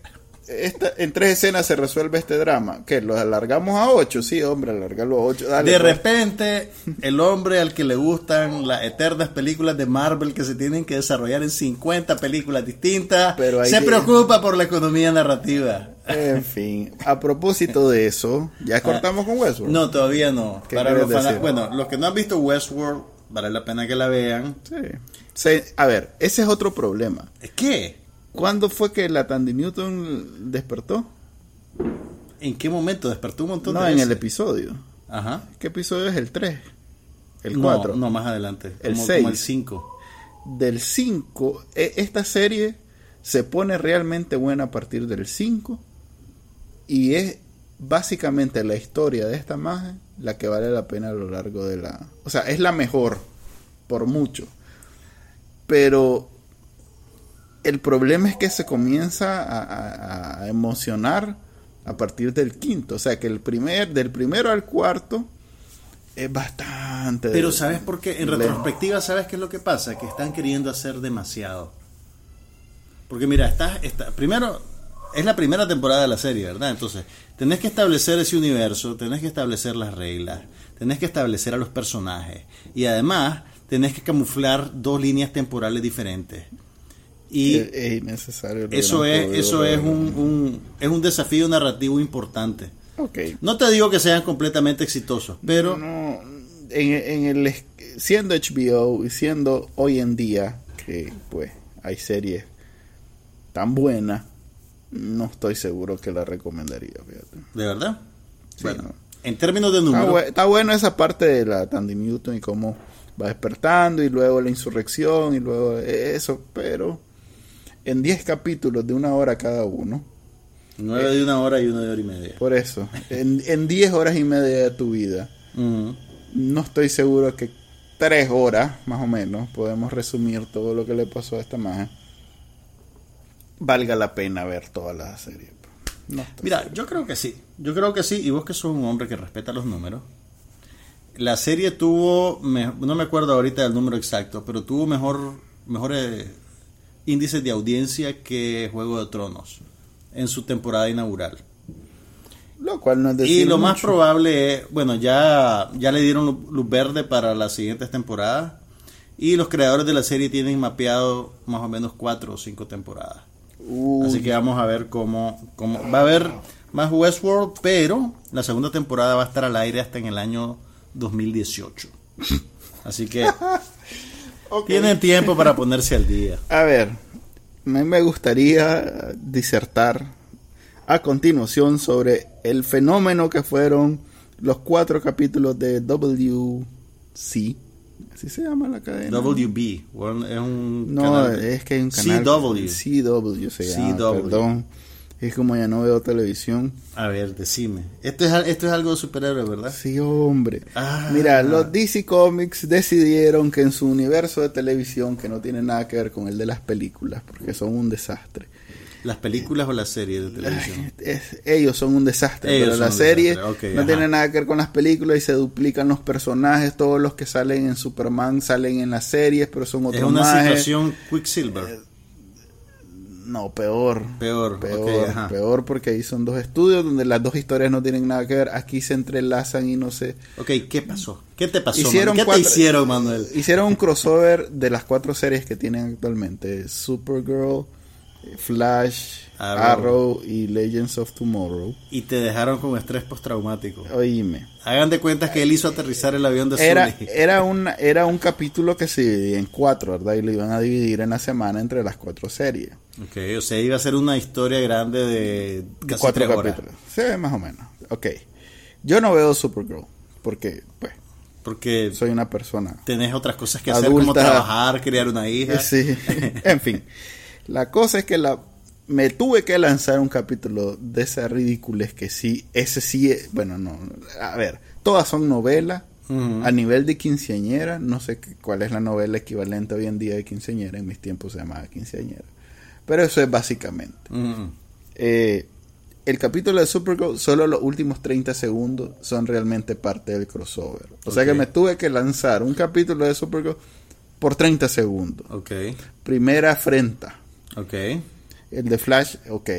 esta, en tres escenas se resuelve este drama. ¿Qué? ¿Lo alargamos a ocho? Sí, hombre, alargarlo a ocho. Dale, De pues. repente, [LAUGHS] el hombre al que le gustan las eternas películas de Marvel que se tienen que desarrollar en 50 películas distintas, Pero se que- preocupa por la economía narrativa. En fin, a propósito de eso, ya cortamos con Westworld. No, todavía no. ¿Qué Para los bueno, los que no han visto Westworld, vale la pena que la vean. Sí. Se- a ver, ese es otro problema. ¿Qué? ¿Cuándo fue que la Tandy Newton despertó? ¿En qué momento despertó un montón No, de en el episodio. Ajá. ¿Qué episodio es el 3? El No, 4. No, más adelante. El como, seis. como el 5. Del 5, e- esta serie se pone realmente buena a partir del 5 y es básicamente la historia de esta magia la que vale la pena a lo largo de la... O sea, es la mejor por mucho. Pero el problema es que se comienza a, a- a emocionar a partir del quinto. O sea, que el primer, del primero al cuarto es bastante... Pero ¿sabes por qué? En retrospectiva, ¿sabes qué es lo que pasa? Que están queriendo hacer demasiado. Porque mira, estás, está, primero, es la primera temporada de la serie, ¿verdad? Entonces, tenés que establecer ese universo, tenés que establecer las reglas, tenés que establecer a los personajes. Y además, tenés que camuflar dos líneas temporales diferentes. Y es, es innecesario. eso es, eso es un, un- es un desafío narrativo importante. No te digo que sean completamente exitosos, pero No, en, en el siendo HBO y siendo hoy en día que pues hay series tan buenas, no estoy seguro que la recomendaría, fíjate. ¿de verdad? Sí, Bueno, no. En términos de Está, número, bue- está bueno esa parte de la Tandy Newton y cómo va despertando y luego la insurrección y luego eso, pero en 10 capítulos de una hora cada uno, nueve de una hora y uno de hora y media. por eso, en, en 10 horas y media de tu vida, no estoy seguro que 3 horas, más o menos, podemos resumir todo lo que le pasó a esta magia, valga la pena ver toda la serie. No estoy Mira, yo creo que sí. Yo creo que sí. Y vos que sos un hombre que respeta los números. La serie tuvo, me- no me acuerdo ahorita del número exacto, pero tuvo mejor, mejores índices de audiencia que Juego de Tronos en su temporada inaugural. Lo cual no es Y decir lo más probable es, bueno, ya, ya le dieron lu- luz verde para las siguientes temporadas. Y los creadores de la serie tienen mapeado más o menos cuatro o cinco temporadas. Uy, Así que vamos a ver cómo, cómo va a haber más Westworld, pero la segunda temporada va a estar al aire hasta en el año 2018. Así que [LAUGHS] tienen tiempo para ponerse al día. A ver, me gustaría disertar a continuación sobre el fenómeno que fueron los cuatro capítulos de WC. Así se llama la cadena. WB bueno, es un No, canal- es que hay un canal. CW. CW se llama, CW. perdón. Es como ya no veo televisión. A ver, decime. Esto es, esto es algo de superhéroe, ¿verdad? Sí, hombre. Ah. Mira, los DC Comics decidieron que en su universo de televisión, que no tiene nada que ver con el de las películas, porque son un desastre, ¿Las películas o las series de televisión? Es- ellos son un desastre, Ellos pero son la un serie desastre, ok, no ajá. tiene nada que ver con las películas y se duplican los personajes, todos los que salen en Superman salen en las series, pero son Es otros una majes. situación Quicksilver. No, peor. Peor, Peor, ajá. peor porque ahí son dos estudios donde las dos historias no tienen nada que ver, aquí se entrelazan y no sé. Ok, ¿qué pasó? ¿Qué te pasó? Hicieron? ¿Qué cuatro- te hicieron, Manuel? Hicieron un crossover de las cuatro series que tienen actualmente, Supergirl, Flash, Arrow. Arrow y Legends of Tomorrow. Y te dejaron con estrés postraumático. Oíme. Hagan de cuenta que él hizo aterrizar el avión de Era, Sully. [LAUGHS] era, un, era un capítulo que se dividía en cuatro, ¿verdad? Y lo iban a dividir en la semana entre las cuatro series. Ok, o sea, iba a ser una historia grande de casi cuatro tres horas. capítulos. Sí, más o menos. Ok. Yo no veo Supergirl porque, pues, Porque soy una persona. tenés otras cosas que hacer, como trabajar, criar una hija. [LAUGHS] Sí. [LAUGHS] en fin. La cosa es que la me tuve que lanzar un capítulo de esa ridiculez que sí, ese sí, es- bueno, no, a ver, todas son novelas a nivel de quinceañera, no sé cuál es la novela equivalente hoy en día de quinceañera, en mis tiempos se llamaba quinceañera, pero eso es básicamente. Ujú. Eh, el capítulo de Supergirl, solo los últimos 30 segundos son realmente parte del crossover. O sea que me tuve que lanzar un capítulo de Supergirl por 30 segundos. Ok, Primera afrenta. ok. El de Flash, ok,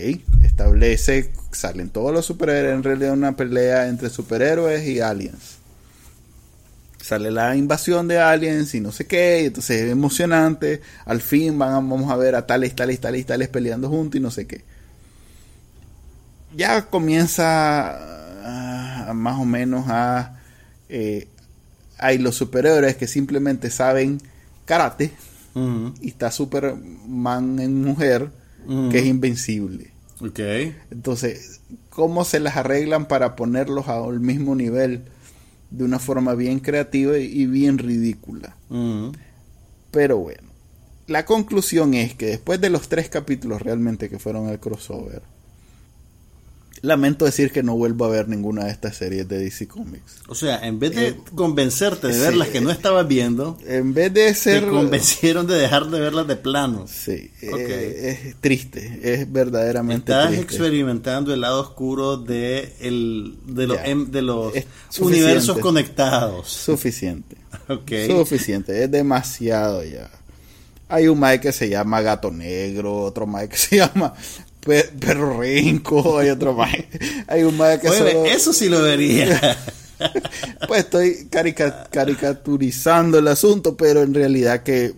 establece, salen todos los superhéroes, en realidad una pelea entre superhéroes y aliens. Sale la invasión de aliens y no sé qué, y entonces es emocionante, al fin van a- vamos a ver a tales, tales, tales, tales peleando juntos y no sé qué. Ya comienza ah, más o menos a... eh, hay los superhéroes que simplemente saben karate, y está Superman en mujer que es invencible. Ok. Entonces, ¿cómo se las arreglan para ponerlos al mismo nivel de una forma bien creativa y- bien ridícula? Pero bueno, la conclusión es que después de los tres capítulos realmente que fueron el crossover, lamento decir que no vuelvo a ver ninguna de estas series de DC Comics. O sea, en vez de Eh, convencerte de sí. ver las que no estabas viendo, En vez de ser... te convencieron de dejar de verlas de plano. Sí, eh, es triste, es verdaderamente Estás triste. experimentando el lado oscuro de, el, de, los Ya. em- de los universos conectados. Suficiente. [LAUGHS] Suficiente, es demasiado ya. Hay un Mike que se llama Gato Negro, otro Mike que se [LAUGHS] llama Pe- Perro Rinco, hay otro Mike. Hay un Mike que Oye, solo- eso sí lo vería. [LAUGHS] Pues estoy carica- caricaturizando el asunto, pero en realidad que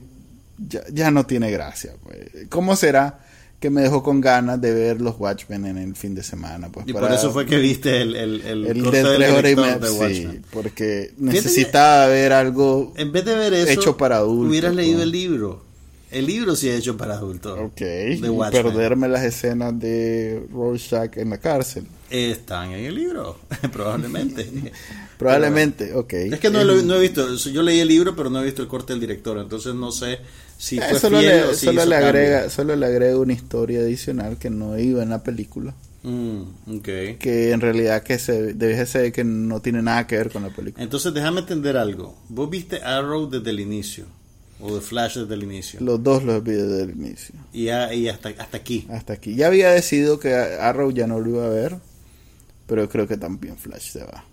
ya, ya no tiene gracia. Pues. ¿Cómo será que me dejó con ganas de ver los Watchmen en el fin de semana? Pues y para- por eso fue que viste el, el, el, el corte de tres horas y media. de Sí, porque necesitaba ver algo En vez de ver eso, Hecho para adultos, hubieras leído pues. el libro. El libro sí es hecho para adultos. Ok. De perderme las escenas de Rorschach en la cárcel. Están en el libro, [LAUGHS] probablemente. [LAUGHS] Probablemente, ok. Es que no, lo- no he visto, yo leí el libro, pero no he visto el corte del director, entonces no sé si Eh, fue solo fiel le, o si solo le cambio. agrega, solo le agrega una historia adicional que no iba en la película. Mm, ok. Que en realidad que se debe ser que no tiene nada que ver con la película. Entonces déjame entender algo. ¿Vos viste Arrow desde el inicio? ¿O The Flash desde el inicio? Los dos los vi desde el inicio. Y, ya- y hasta, hasta aquí. Hasta aquí. Ya había decidido que Arrow ya no lo iba a ver. Pero creo que también Flash se va.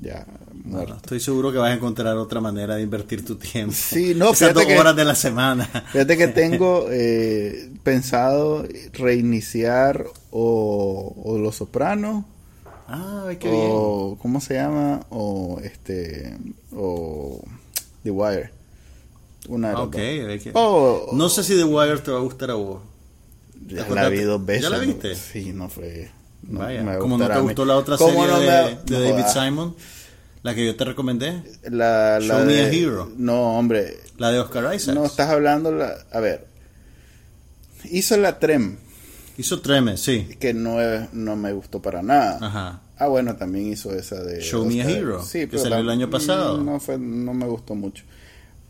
Ya Bueno, estoy seguro que vas a encontrar otra manera de invertir tu tiempo. Sí, no, Esas dos que- horas de la semana. Fíjate que tengo [LAUGHS] eh, pensado reiniciar o, o Los Sopranos Ah, qué bien. o ¿cómo se llama? O este o The Wire. Una de las Ok, dos. hay que- O- No sé si The Wire te va a gustar a vos. Ya ¿Te la vi dos veces. ¿Ya la viste? Sí, no fue. no Vaya, me como no te gustó la otra ¿Cómo serie no de, me- de no David? Simon, la que yo te recomendé, La, la Show Me a Hero. No, hombre. la de Oscar Isaac. No, estás hablando. La, a ver. Hizo la Trem, Hizo Treme, sí. que no, no me gustó para nada. Ajá. Ah, bueno, también hizo esa de... Show Me a Hero, Sí, que pero salió el año pasado. No, fue, no me gustó mucho.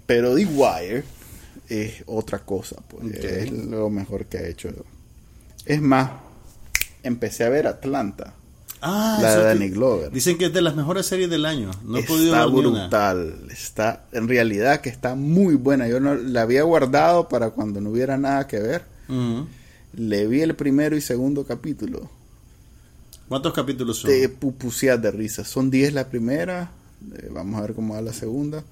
Pero The Wire es otra cosa, pues. Es lo mejor que ha hecho. Es más, empecé a ver Atlanta. Ah, la de Danny Glover. Dicen que es de las mejores series del año. No he está podido ver ni una. brutal. Está, en realidad que está muy buena. Yo no, la había guardado para cuando no hubiera nada que ver. Le vi el primero y segundo capítulo. ¿Cuántos capítulos son? de pupusear de risa. Son 10 la primera, eh, vamos a ver cómo va la segunda.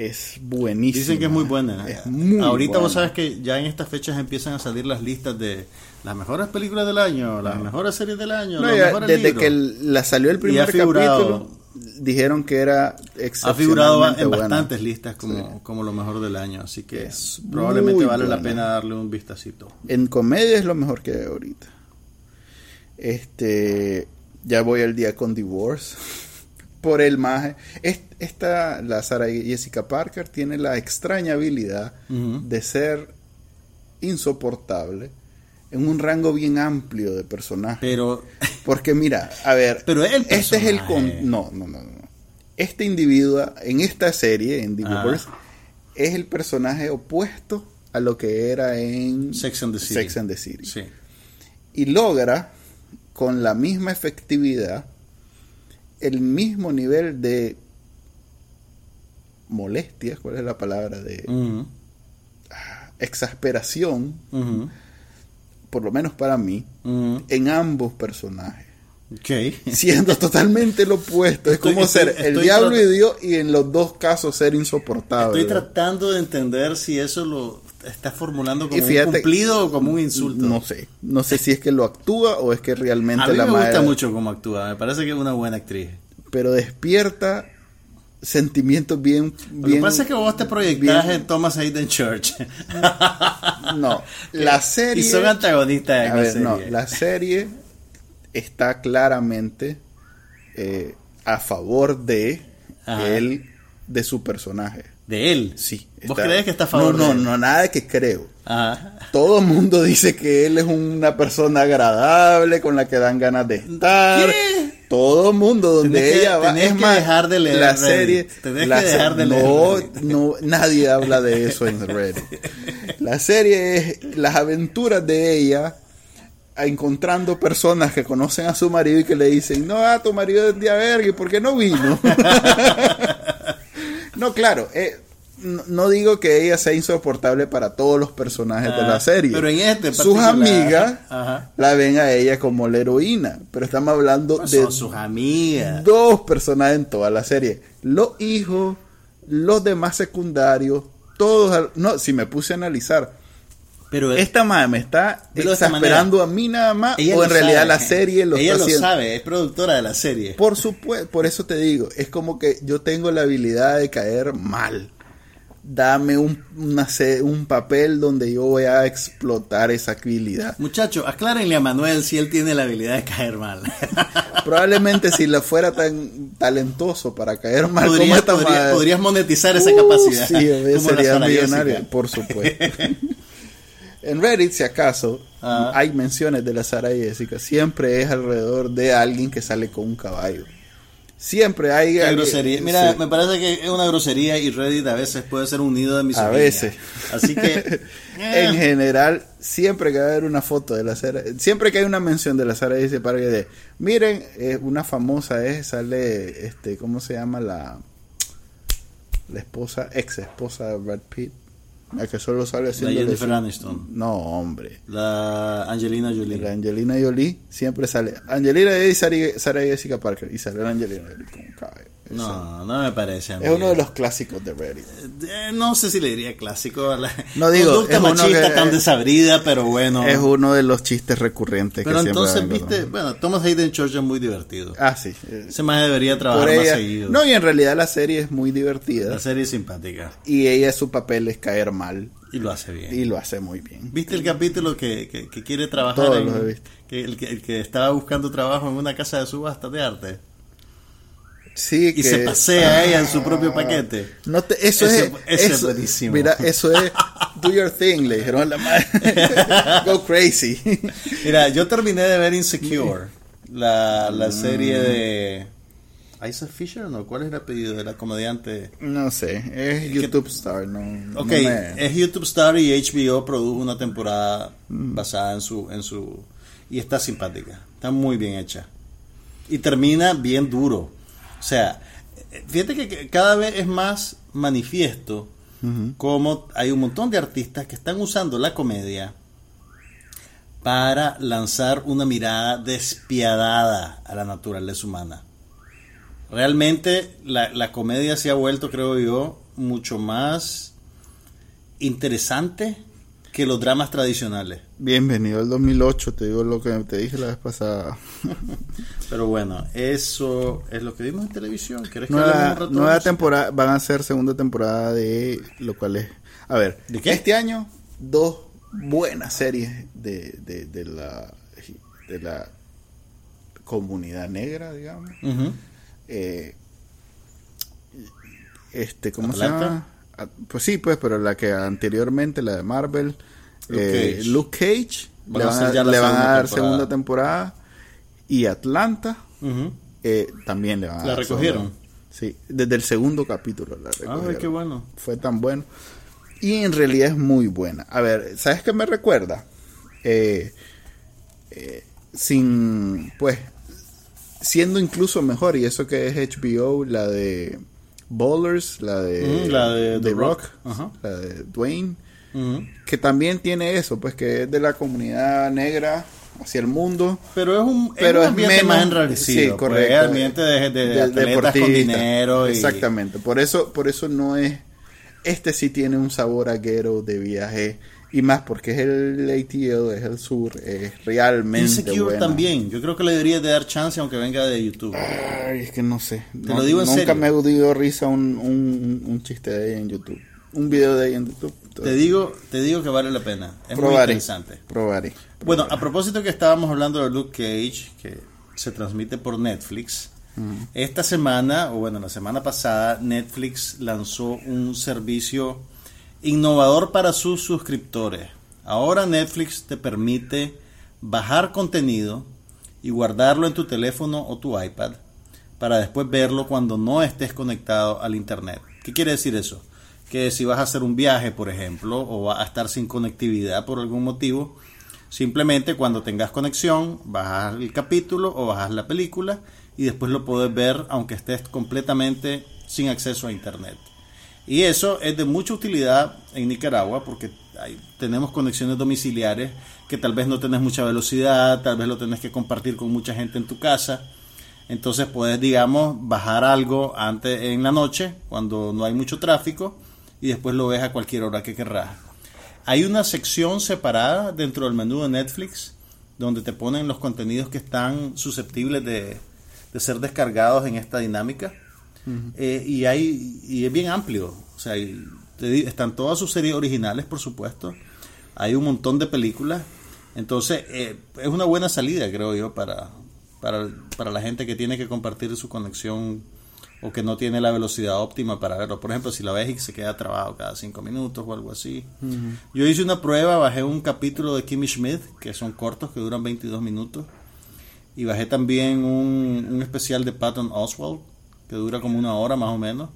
Es buenísima. Dicen que es muy buena. Es muy Ahorita vos sabes que ya en estas fechas empiezan a salir las listas de las mejores películas del año, las mejores series del año, No, los ya, mejores desde libros. que el- la salió el primer capítulo, dijeron que era ha figurado en buena. bastantes listas como, como lo mejor del año, así que Es probablemente vale la pena darle un vistacito. En comedia es lo mejor que hay ahorita. Este, ya voy al día con Divorce. Por el maje. Es- Esta, la Sarah Jessica Parker, tiene la extraña habilidad de ser insoportable en un rango bien amplio de personajes. Pero Porque mira, a ver, [LAUGHS] Pero el este es el con no, no, no, no. Este individuo en esta serie en Ah. Divorce es el personaje opuesto a lo que era en Sex and the City. Sex and the City. sí. Y logra con la misma efectividad el mismo nivel de molestia, ¿cuál es la palabra? De Ujú, exasperación, por lo menos para mí, en ambos personajes. Ok. [LAUGHS] Siendo totalmente lo opuesto. Es Estoy- como estoy- ser el diablo y Dios y en los dos casos ser insoportable. Estoy tratando de entender si eso lo está formulando como fíjate- un cumplido o como un insulto. No sé. No sé si es que lo actúa o es que realmente A mí la me gusta mucho cómo actúa, me parece que es una buena actriz. Pero despierta sentimientos bien. Lo bien que pasa es que vos te proyectás bien- en Thomas Hayden Church. [LAUGHS] No, la serie. y son antagonistas A la ver, serie. no, la serie está claramente eh, a favor de Ajá. él, de su personaje. De él. Sí. ¿Vos crees que está a favor No, no, de él? no, nada de que creo. Ajá. Todo el mundo dice que él es una persona agradable, con la que dan ganas de estar. ¿Qué? Todo el mundo donde Tenés que- ella va. tenés Es que más, dejar de leer la Reddit. serie. Tenés la que dejar de leer no, Reddit. no, nadie habla de eso en Reddit. [LAUGHS] La serie es las aventuras de ella a- encontrando personas que conocen a su marido y que le dicen, no, ah, tu marido es de verga, ¿y por qué no vino? [LAUGHS] no, claro, eh, no, digo que ella sea insoportable para todos los personajes de Ah, la serie. pero en este Sus amigas Ajá. la ven a ella como la heroína, pero estamos hablando Pues de son sus amigas. dos personajes en toda la serie. Los hijos, los demás secundarios, todos... No, si me puse a analizar, Pero esta madre me está esta exasperando a mí nada más, ella o en realidad sabe. la serie lo Ella está lo haciendo. sabe, es productora de la serie. Por supuesto, por eso te digo, es como que yo tengo la habilidad de caer mal. dame un, una un papel donde yo voy a explotar esa habilidad. Muchacho, aclárenle a Manuel si él tiene la habilidad de caer mal. [LAUGHS] Probablemente si lo fuera tan talentoso para caer mal como Podrías, esta podrías- madre- podrías monetizar esa Uh, capacidad. Sí, [LAUGHS] como la sería millonario, por supuesto. [LAUGHS] en Reddit, si acaso, Ah. hay menciones de la Sara Jessica. Siempre es alrededor de alguien que sale con un caballo. Siempre hay grosería. Mira, sí. me parece que es una grosería y Reddit a veces puede ser un nido de misoginia. A veces. Así que. [LAUGHS] En eh, general, siempre que va a haber una foto de la Sara, siempre que hay una mención de la Sara Jessica para que de, miren, eh, una famosa es, sale, este, ¿cómo se llama la, la esposa, ex esposa de Brad Pitt? La que solo sale haciendo Jennifer Aniston. No, hombre. La Angelina Jolie. La Angelina Jolie siempre sale. Angelina y Sara, Jessica Parker. Y sale la Angelina Jolie caballo. Eso. No, no me parece. a mí. Es uno de los clásicos de Reddit. Eh, no sé si le diría clásico a la No digo, conducta es uno machista que- tan desabrida, pero bueno. Es uno de los chistes recurrentes pero que entonces, viste, bueno, Thomas Hayden Church es muy divertido. Ah, sí. Ese más debería trabajar por más ella. seguido. No, y en realidad la serie es muy divertida. La serie es simpática Y ella, su papel es caer mal. y lo hace bien. Y lo hace muy bien. ¿Viste el capítulo que, que, que quiere trabajar Todos en, los he visto. que el, que el que estaba buscando trabajo en una casa de subasta de arte? Sí, Y que- se pasea ella en su propio paquete. No te, eso Ese- es, ese es eso- buenísimo. Mira, eso es [LAUGHS] do your thing, le dijeron a la madre. [LAUGHS] Go crazy. Mira, yo terminé de ver Insecure, la, la serie de Isaac Fisher, ¿no? ¿Cuál es el apellido de la comediante? No sé, es YouTube Star, no. no Ok, me- es YouTube Star y HBO produjo una temporada Mm. basada en su, en su y está simpática, está muy bien hecha y termina bien duro. O sea, fíjate que- cada vez es más manifiesto Ujú. como hay un montón de artistas que están usando la comedia para lanzar una mirada despiadada a la naturaleza humana. Realmente la, la comedia se ha vuelto, creo yo, mucho más interesante que los dramas tradicionales. Bienvenido al 2008, te digo lo que te dije la vez pasada. Pero bueno, eso es lo que vimos en televisión. ¿Quieres que Nueva, un rato de nueva temporada, van a ser segunda temporada de lo cual es... A ver, ¿De qué? este año dos buenas series de, de, de la, de la comunidad negra, digamos. Eh, este, ¿cómo ¿Atlanta? se llama? Ah, Pues sí, pues, pero la que anteriormente, la de Marvel, Luke eh, Cage. Luke Cage, Van le van, a, ya la le van a segunda dar temporada. segunda temporada. Y Atlanta eh, también le van a ¿La dar recogieron? segunda. Sí, desde el segundo capítulo la Ay, recogieron. qué bueno. Fue tan bueno. Y en realidad es muy buena. A ver, ¿sabes qué me recuerda? Eh, eh, sin, pues, siendo incluso mejor, y eso que es HBO, la de Ballers, la de, Mm, la de The Rock, la de Dwayne, que también tiene eso, pues que es de la comunidad negra hacia el mundo. Pero es un, es Pero un es ambiente menos- más enrarecido. sí, pues, correcto. es ambiente de, de, de con dinero. Y, Exactamente. Por eso, por eso no es. Este sí tiene un sabor a guero de viaje. Y más porque es el ATL, es el sur, es realmente. Insecure buena. también. Yo creo que le deberías de dar chance aunque venga de YouTube. Ay, es que no sé. Te No- lo digo en nunca serio. me ha dio risa un, un, un chiste de ella en YouTube. Un video de ella en YouTube. Te digo, te digo que vale la pena. Es muy probaré. interesante. Probaré. Bueno, probaré. a propósito que estábamos hablando de Luke Cage, que se transmite por Netflix, esta semana, o bueno, la semana pasada, Netflix lanzó un servicio innovador para sus suscriptores. Ahora Netflix te permite bajar contenido y guardarlo en tu teléfono o tu iPad para después verlo cuando no estés conectado al Internet. ¿Qué quiere decir eso? Que si vas a hacer un viaje, por ejemplo, o vas a estar sin conectividad por algún motivo, simplemente cuando tengas conexión, bajas el capítulo o bajas la película y después lo puedes ver aunque estés completamente sin acceso a Internet. Y eso es de mucha utilidad en Nicaragua porque tenemos conexiones domiciliares que tal vez no tenés mucha velocidad, tal vez lo tenés que compartir con mucha gente en tu casa. Entonces puedes, digamos, bajar algo antes en la noche, cuando no hay mucho tráfico, y después lo ves a cualquier hora que querrás. Hay una sección separada dentro del menú de Netflix donde te ponen los contenidos que están susceptibles de, de ser descargados en esta dinámica. Eh, y hay y es bien amplio. O sea, están todas sus series originales, por supuesto. Hay un montón de películas. Entonces, eh, es una buena salida, creo yo, para, para, para la gente que tiene que compartir su conexión o que no tiene la velocidad óptima para verlo. Por ejemplo, si la ves y se queda trabado cada cinco minutos o algo así. Yo hice una prueba, bajé un capítulo de Kimmy Schmidt, que son cortos, que duran 22 minutos. Y bajé también un, un especial de Patton Oswald, que dura como una hora más o menos.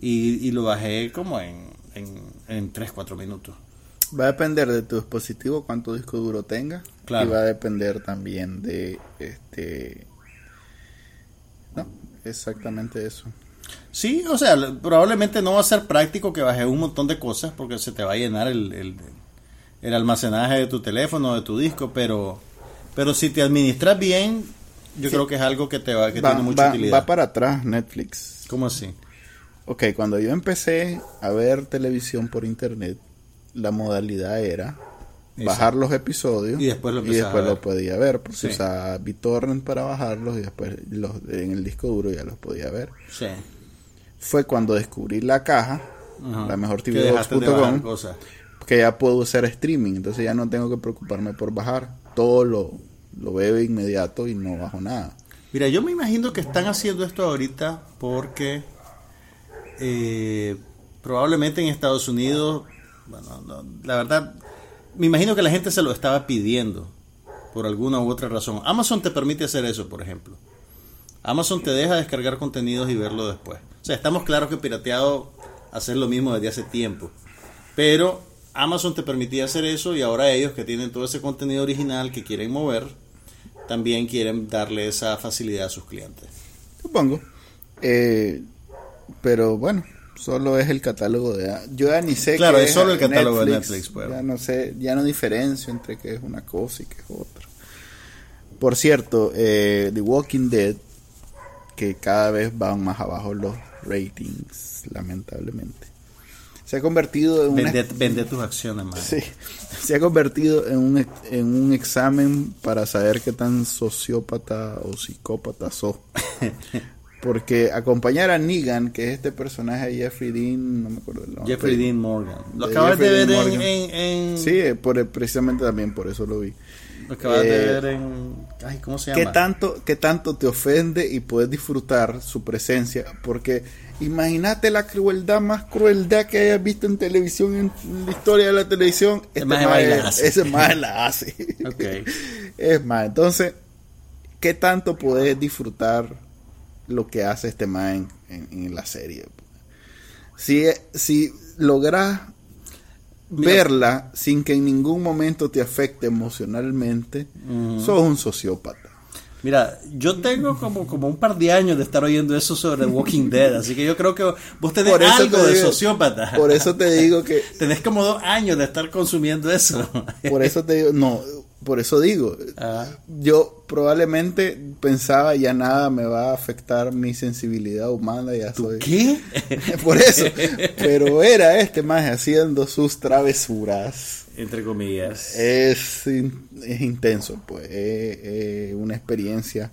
Y, y lo bajé como en, en, en 3, 4 minutos. Va a depender de tu dispositivo cuánto disco duro tenga. Claro. Y va a depender también de este. No, exactamente eso. Sí, o sea, probablemente no va a ser práctico que bajes un montón de cosas porque se te va a llenar el, el, el almacenaje de tu teléfono, de tu disco, pero, pero si te administras bien, yo Sí. creo que es algo que te va, que Va, tiene mucha va- utilidad. va para atrás Netflix. ¿Cómo así? Ok, cuando yo empecé a ver televisión por internet, la modalidad era Exacto. bajar los episodios Y después lo y después podía ver, porque Sí. usaba BitTorrent para bajarlos y después los, en el disco duro ya los podía ver. Sí. Fue cuando descubrí la caja, la mejor dejaste de que ya puedo usar streaming, entonces ya no tengo que preocuparme por bajar, todo lo, lo veo inmediato y no bajo nada. Mira, yo me imagino que están haciendo esto ahorita porque eh, probablemente en Estados Unidos, bueno, no, la verdad, me imagino que la gente se lo estaba pidiendo por alguna u otra razón. Amazon te permite hacer eso, por ejemplo. Amazon te deja descargar contenidos y verlo después. O sea, estamos claros que pirateado hacer lo mismo desde hace tiempo. Pero Amazon te permitía hacer eso y ahora ellos que tienen todo ese contenido original que quieren mover, también quieren darle esa facilidad a sus clientes. Supongo. Eh, pero bueno, solo es el catálogo de... Yo ya ni sé Claro, qué es solo el catálogo de Netflix. Ya no sé, ya no diferencio entre qué es una cosa y qué es otra. Por cierto, eh, The Walking Dead, que cada vez van más abajo los ratings, lamentablemente. Se ha convertido en una... Vende, tus acciones. Sí, se ha convertido en un, en un examen para saber qué tan sociópata o psicópata sos. [LAUGHS] Porque acompañar a Negan, que es este personaje de Jeffrey Dean, no me acuerdo el nombre. Jeffrey Dean Morgan. Lo De acabas de Jeffrey ver en, en, en- Sí, por, precisamente también por eso lo vi. Lo acabas Eh, de ver en. Ay, ¿cómo se ¿Qué llama? tanto, ¿Qué tanto te ofende y puedes disfrutar su presencia? Porque imagínate la crueldad más crueldad que hayas visto en televisión, en la historia de la televisión. Este va y la hace. Ese más la hace. Es más, entonces, ¿qué tanto puedes disfrutar lo que hace este man en, en- en la serie? Si, si logras Mira, verla sin que en ningún momento te afecte emocionalmente, sos un sociópata. Mira, yo tengo como, como un par de años de estar oyendo eso sobre Walking Dead, así que yo creo que vos tenés Por algo te de digo- sociópata. Por eso te digo que, [LAUGHS] Tenés como dos años de estar consumiendo eso. por eso te digo, no, por eso digo, Ah, yo probablemente pensaba ya nada me va a afectar mi sensibilidad humana, ya soy... ¿Qué? [LAUGHS] Por eso. [LAUGHS] Pero era este más haciendo sus travesuras. Entre comillas. Es, es intenso, pues. Es, es una experiencia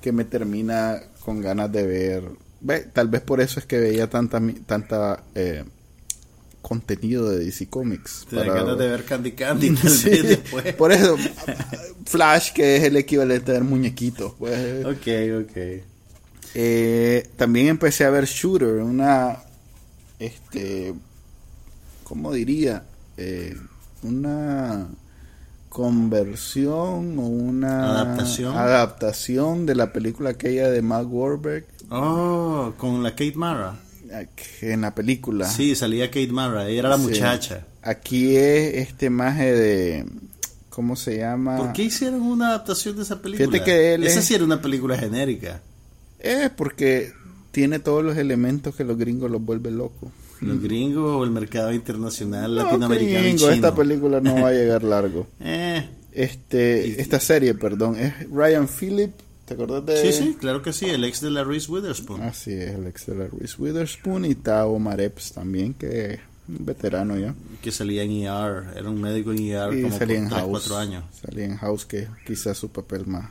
que me termina con ganas de ver. Ve, tal vez por eso es que veía tanta tanta eh, contenido de DC Comics. Te para- ganas de ver Candy Candy tal [LAUGHS] Sí, vez después. por eso Flash que es el equivalente de ver muñequitos pues Ok, ok. Eh, también empecé a ver Shooter, una, este, ¿cómo diría? Eh, una conversión o una Adaptación. adaptación de la película aquella de Mark Wahlberg, Oh, con la Kate Mara. en la película. Sí, salía Kate Mara, ella era la Sí. muchacha. Aquí es este maje de, ¿cómo se llama? ¿Por qué hicieron una adaptación de esa película? Fíjate que él Esa es- sí era una película genérica. Es porque tiene todos los elementos que los gringos los vuelven locos. Los gringos o el mercado internacional No, latinoamericano y gringo, chino. esta película no va a llegar largo. [LAUGHS] Eh, Este, Y- esta serie, perdón, es Ryan Phillip, ¿te acordás de? sí, sí, claro que sí, el ex de la Reese Witherspoon. Así es, el ex de la Reese Witherspoon y está Omar Epps también, que es un veterano ya. Que salía en ER, era un médico en ER Y como salía en 3, House. 4 años. Salía en House, que quizás su papel más.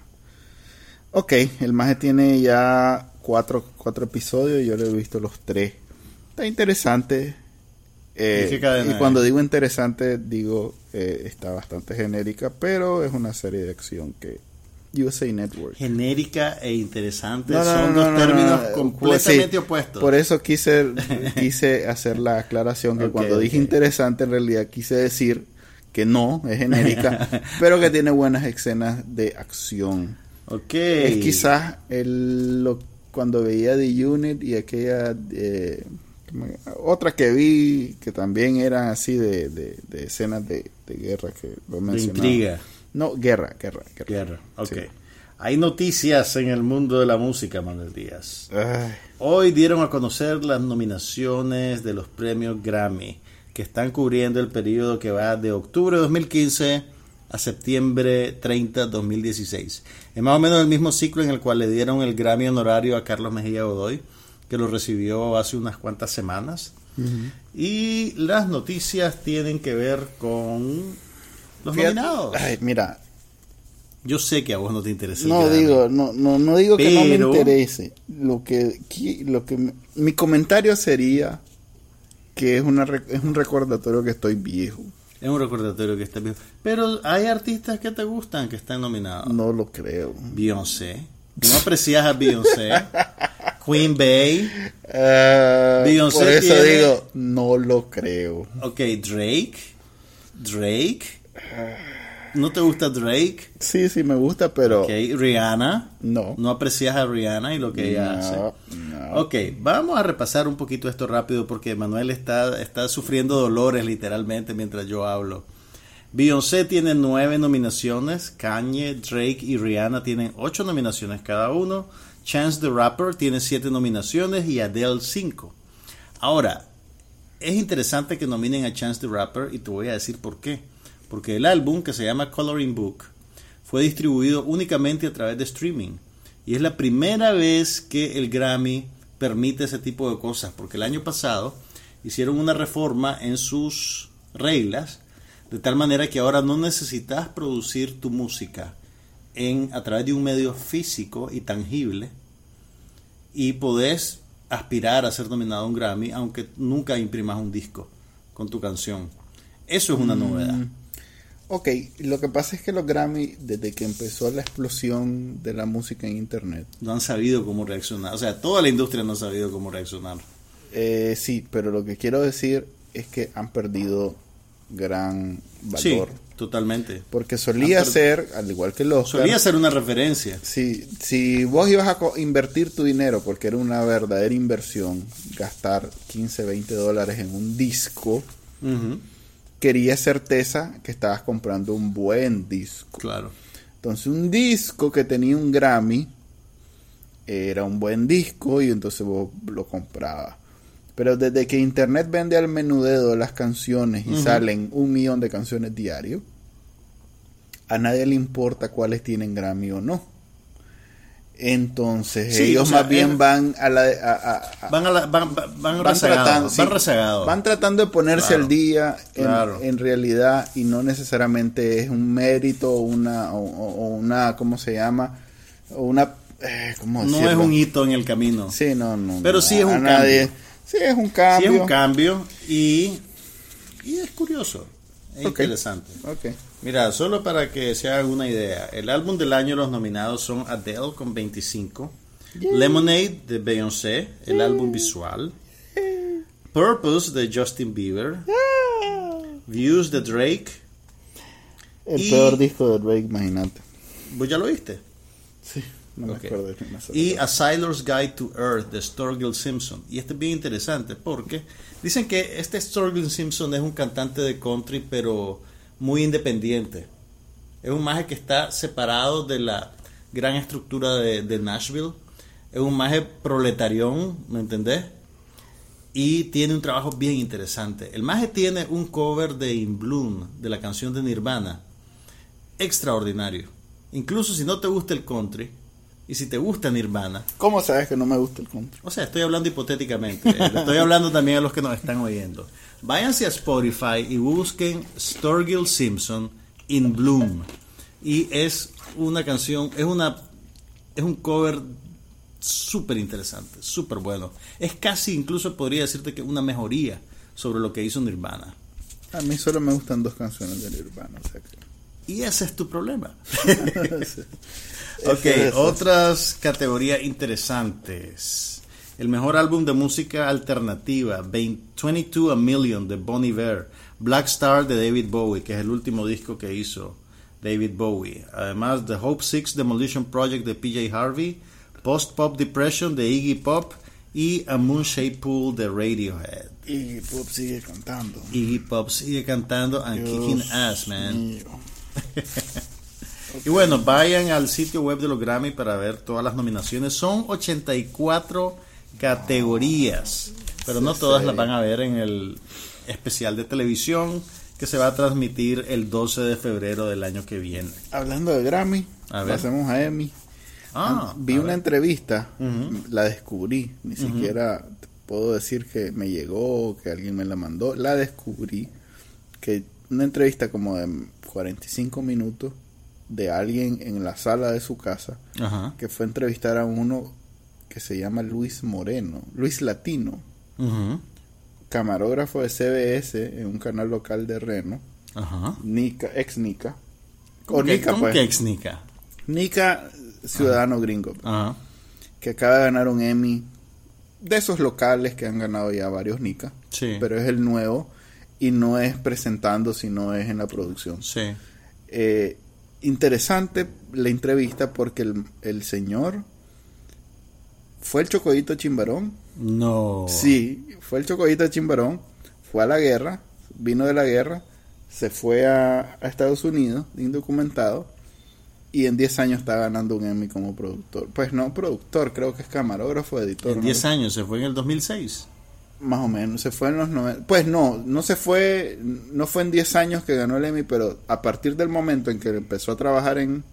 Ok, el maje tiene ya cuatro, cuatro episodios, yo le he visto los tres. Está interesante. Eh, ¿Y cuando digo interesante, digo eh, está bastante genérica, pero es una serie de acción que USA Network. Genérica e interesante No, no, son no, dos no, términos no, no, completamente pues sí, opuestos. Por eso quise, quise hacer la aclaración que cuando dije interesante, en realidad quise decir que no, es genérica, [LAUGHS] pero que tiene buenas escenas de acción. ok. Es quizás el, lo- cuando veía The Unit y aquella eh. Otra que vi que también eran así de, de- de escenas de, de guerra que lo De mencionaba. intriga. No, guerra, guerra, guerra. Guerra. Ok. Sí. Hay noticias en el mundo de la música, Manuel Díaz. Ay, Hoy dieron a conocer las nominaciones de los premios Grammy, que están cubriendo el periodo que va de octubre de 2015 a septiembre 30 2016. Es más o menos el mismo ciclo en el cual le dieron el Grammy honorario a Carlos Mejía Godoy, que lo recibió hace unas cuantas semanas. Y las noticias tienen que ver con los fíjate- nominados. ay, mira, Yo sé que a vos no te interesa. No digo, no, no, no digo que no me interese. Lo que, lo que mi comentario sería que es una es un recordatorio que estoy viejo. Es un recordatorio que está bien. Pero hay artistas que te gustan que están nominados. No lo creo. Beyoncé. ¿No aprecias a Beyoncé? [LAUGHS] Queen Bay. Beyoncé por eso tiene- digo, no lo creo. Ok, Drake. Drake. ¿No te gusta Drake? Sí, sí me gusta, pero Ok, Rihanna. no. ¿No aprecias a Rihanna y lo que ella hace? No. Ok, vamos a repasar un poquito esto rápido porque Manuel está, está sufriendo dolores literalmente mientras yo hablo. Beyoncé tiene nueve nominaciones, Kanye, Drake y Rihanna tienen ocho nominaciones cada uno, Chance the Rapper tiene siete nominaciones y Adele cinco. Ahora, es interesante que nominen a Chance the Rapper y te voy a decir por qué. Porque el álbum que se llama Coloring Book fue distribuido únicamente a través de streaming. Y es la primera vez que el Grammy permite ese tipo de cosas. Porque el año pasado hicieron una reforma en sus reglas. De tal manera que ahora no necesitas producir tu música en, a través de un medio físico y tangible. Y podés aspirar a ser nominado a un Grammy aunque nunca imprimas un disco con tu canción. Eso es una novedad. Ok, lo que pasa es que los Grammy, desde que empezó la explosión de la música en Internet, No han sabido cómo reaccionar. O sea, toda la industria no ha sabido cómo reaccionar. eh, sí, pero lo que quiero decir es que han perdido gran Sí, valor. Totalmente. Porque solía per- ser, al igual que los Solía ser una referencia. si, si vos ibas a co- invertir tu dinero, porque era una verdadera inversión, gastar 15, 20 dólares en un disco, Ujú, querías certeza que estabas comprando un buen disco. Claro. Entonces un disco que tenía un Grammy era un buen disco y entonces vos lo comprabas. Pero desde que Internet vende al menudeo las canciones y salen un millón de canciones diario, a nadie le importa cuáles tienen Grammy o no. Entonces Sí, ellos o sea, más bien van a la... a- a- a- Van, a la- van, van, van rezagados. tratando, sí, van rezagados. van tratando de ponerse Claro, al día en, claro. en realidad y no necesariamente es un mérito o una o, una cómo se llama o una eh, ¿cómo no es un hito en el camino. sí no no Pero no, sí es a un nadie- cambio. Sí es un Sí, cambio es un cambio y, y es curioso. Es interesante. Ok. Mira, solo para que se hagan una idea, el álbum del año los nominados son Adele con 25, Lemonade de Beyoncé, el álbum visual, Purpose de Justin Bieber, Views de Drake, el Y- peor disco de Drake imagínate ¿vos ya lo viste? sí no Ok. me acuerdo de Y. A Sailor's Guide to Earth de Storgill Simpson. Y este es bien interesante porque dicen que este Storgill Simpson es un cantante de country, pero muy independiente. Es un maje que está separado de la gran estructura de, de Nashville. Es un maje proletarión, ¿me entendés? Y tiene un trabajo bien interesante. El maje tiene un cover de In Bloom, de la canción de Nirvana. Extraordinario. Incluso si no te gusta el country, y si te gusta Nirvana, ¿cómo sabes que no me gusta el country? o sea, estoy hablando hipotéticamente, eh, estoy hablando también a los que nos están oyendo. Váyanse a Spotify y busquen Storgill Simpson in Bloom. Y es una canción, es una es un cover súper interesante, súper bueno. Es casi, incluso podría decirte que una mejoría sobre lo que hizo Nirvana. A mí solo me gustan dos canciones de Nirvana, o sea que... Y ese es tu problema. [LAUGHS] Ok, es- otras categorías interesantes. El mejor álbum de música alternativa, 20 22 A Million de Bon Iver, Black Star de David Bowie, que es el último disco que hizo David Bowie. Además, The Hope Six Demolition Project de PJ Harvey, Post Pop Depression de Iggy Pop y A Moonshaped Pool de Radiohead. Y Pop sigue cantando. Iggy Pop sigue cantando and Dios kicking ass, man. [LAUGHS] Y bueno, vayan al sitio web de los Grammy para ver todas las nominaciones. Son 84 categorías, pero no todas las van a ver en el especial de televisión que se va a transmitir el 12 de febrero del año que viene. Hablando de Grammy, A ver. pasemos a Emmy. Ah, Vi a una ver. entrevista, la descubrí, ni siquiera puedo decir que me llegó o que alguien me la mandó, la descubrí, que una entrevista como de 45 minutos de alguien en la sala de su casa, Ajá. que fue a entrevistar a uno que se llama Luis Moreno, Luis Latino, camarógrafo de CBS en un canal local de Reno, Ajá. Nica, ex Nica, ¿Cómo o que- Nica cómo pues, que ex Nica? Nica, ciudadano gringo. Ajá. que acaba de ganar un Emmy de esos locales que han ganado ya varios Nika, Sí. pero es el nuevo y no es presentando, sino es en la producción. Sí. Eh, interesante la entrevista porque el, el señor fue el Chocoyito Chimbarón. No. Sí, fue el Chocoyito Chimbarón, fue a la guerra, vino de la guerra, se fue a, a Estados Unidos, indocumentado, y en 10 años está ganando un Emmy como productor. Pues no productor, creo que es camarógrafo, editor. En ¿no? 10 años, se fue en el 2006. Más o menos, se fue en los 90. Pues no, no se fue, no fue en 10 años que ganó el Emmy, pero a partir del momento en que empezó a trabajar en,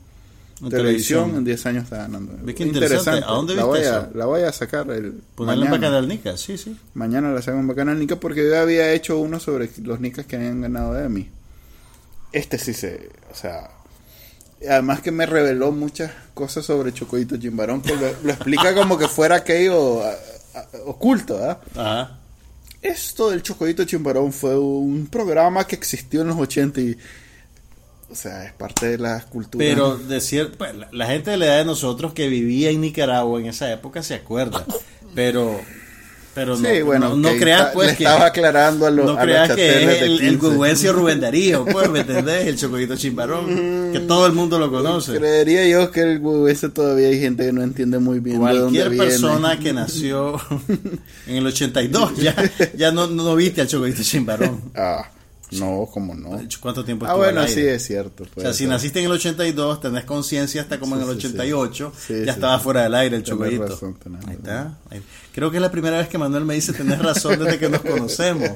televisión, en 10 años está ganando. Ve qué interesante. ¿A dónde la viste voy a, eso? La voy a sacar el Ponerle en. Bacanal Nica, sí, sí. Mañana la saco en Bacanal Nica porque yo había hecho uno sobre los Nicas que habían ganado de Emmy. Este sí se, o sea, además que me reveló muchas cosas sobre Chocoito Chimbarón, que lo, lo explica como que fuera aquello a- a- oculto, ¿ah? Ajá. Esto del Chocoito Chimbarón fue un programa que existió en los 80 y, o sea, es parte de la cultura. Pero de cier- pues, la gente de la edad de nosotros que vivía en Nicaragua en esa época se acuerda. Pero, pero no, sí, bueno, no, no que creas está- pues le que estaba aclarando a, los no a los creas que es el, el 15. Guguencio Rubén Darío, [LAUGHS] pues, ¿me entendés? El Chocoyito Chimbarón, que todo el mundo lo conoce. Creería yo que el ese todavía hay gente que no entiende muy bien de dónde Cualquier viene. persona que nació [LAUGHS] en el 82 ya, ya no, no viste al Chocoyito Chimbarón. Ah, no, como no. ¿Cuánto tiempo Ah, bueno, sí, es cierto. O sea, si naciste en el 82, tenés conciencia hasta como Sí, en el sí, sí. 88, Sí, ya estaba fuera del aire el razón, tenés Ahí está. Ahí- Creo que es la primera vez que Manuel me dice tenés razón desde que nos conocemos.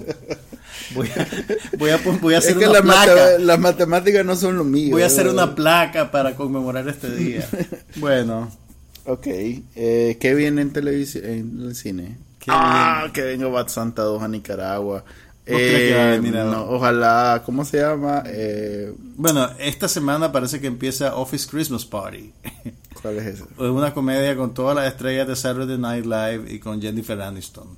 Voy a, voy a, voy a Es hacer que una las, placa. mate- las matemáticas no son lo mío. Voy a hacer una placa para conmemorar este día. [LAUGHS] Bueno, Ok, eh, ¿qué viene en televisión, en el cine? Qué ah, que venga Bad Santa 2 a Nicaragua. ¿Vos crees que va a venir a- no, ojalá, ¿cómo se llama? Eh, bueno, esta semana parece que empieza Office Christmas Party. [LAUGHS] ¿Cuál es ese? Es una comedia con todas las estrellas de Saturday Night Live y con Jennifer Aniston.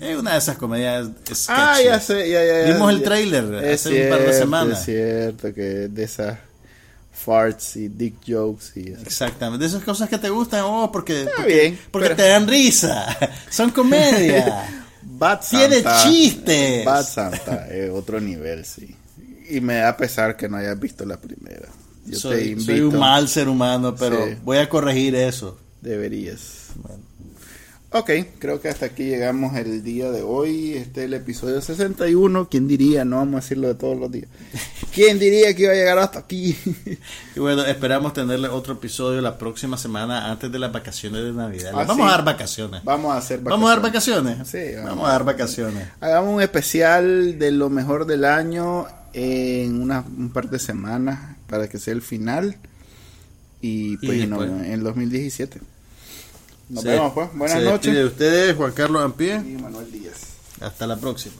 Es una de esas comedias sketchy. Mm. Ah, ya sé, ya, ya, ya. Vimos el ya. tráiler Es hace un par de cierto, semanas. Es cierto que de esas farts y dick jokes y eso. Exactamente, de esas cosas que te gustan, oh, porque, Está porque, bien, porque pero- te dan risa, [LAUGHS] son comedia. [LAUGHS] Bad Tiene Santa- chistes. Bad Santa es otro nivel, sí. Y me da pesar que no hayas visto la primera. Yo te soy, invito. soy un mal ser humano, pero Sí. voy a corregir eso. Deberías. Bueno. Ok, creo que hasta aquí llegamos el día de hoy. Este es el episodio 61. ¿Quién diría? No vamos a decirlo de todos los días. ¿Quién diría que iba a llegar hasta aquí? [LAUGHS] Y bueno, esperamos tenerle otro episodio la próxima semana antes de las vacaciones de Navidad. Ah, vamos sí. a dar vacaciones. vamos a hacer ¿Vamos a dar vacaciones? Sí, vamos. vamos. a dar vacaciones. Hagamos un especial de lo mejor del año en una, un par de semanas para que sea el final. Y pues Y no, en 2017. Nos Se- vemos pues. Buenas se noches. de ustedes, Juan Carlos Ampie. Y Manuel Díaz. Hasta la próxima.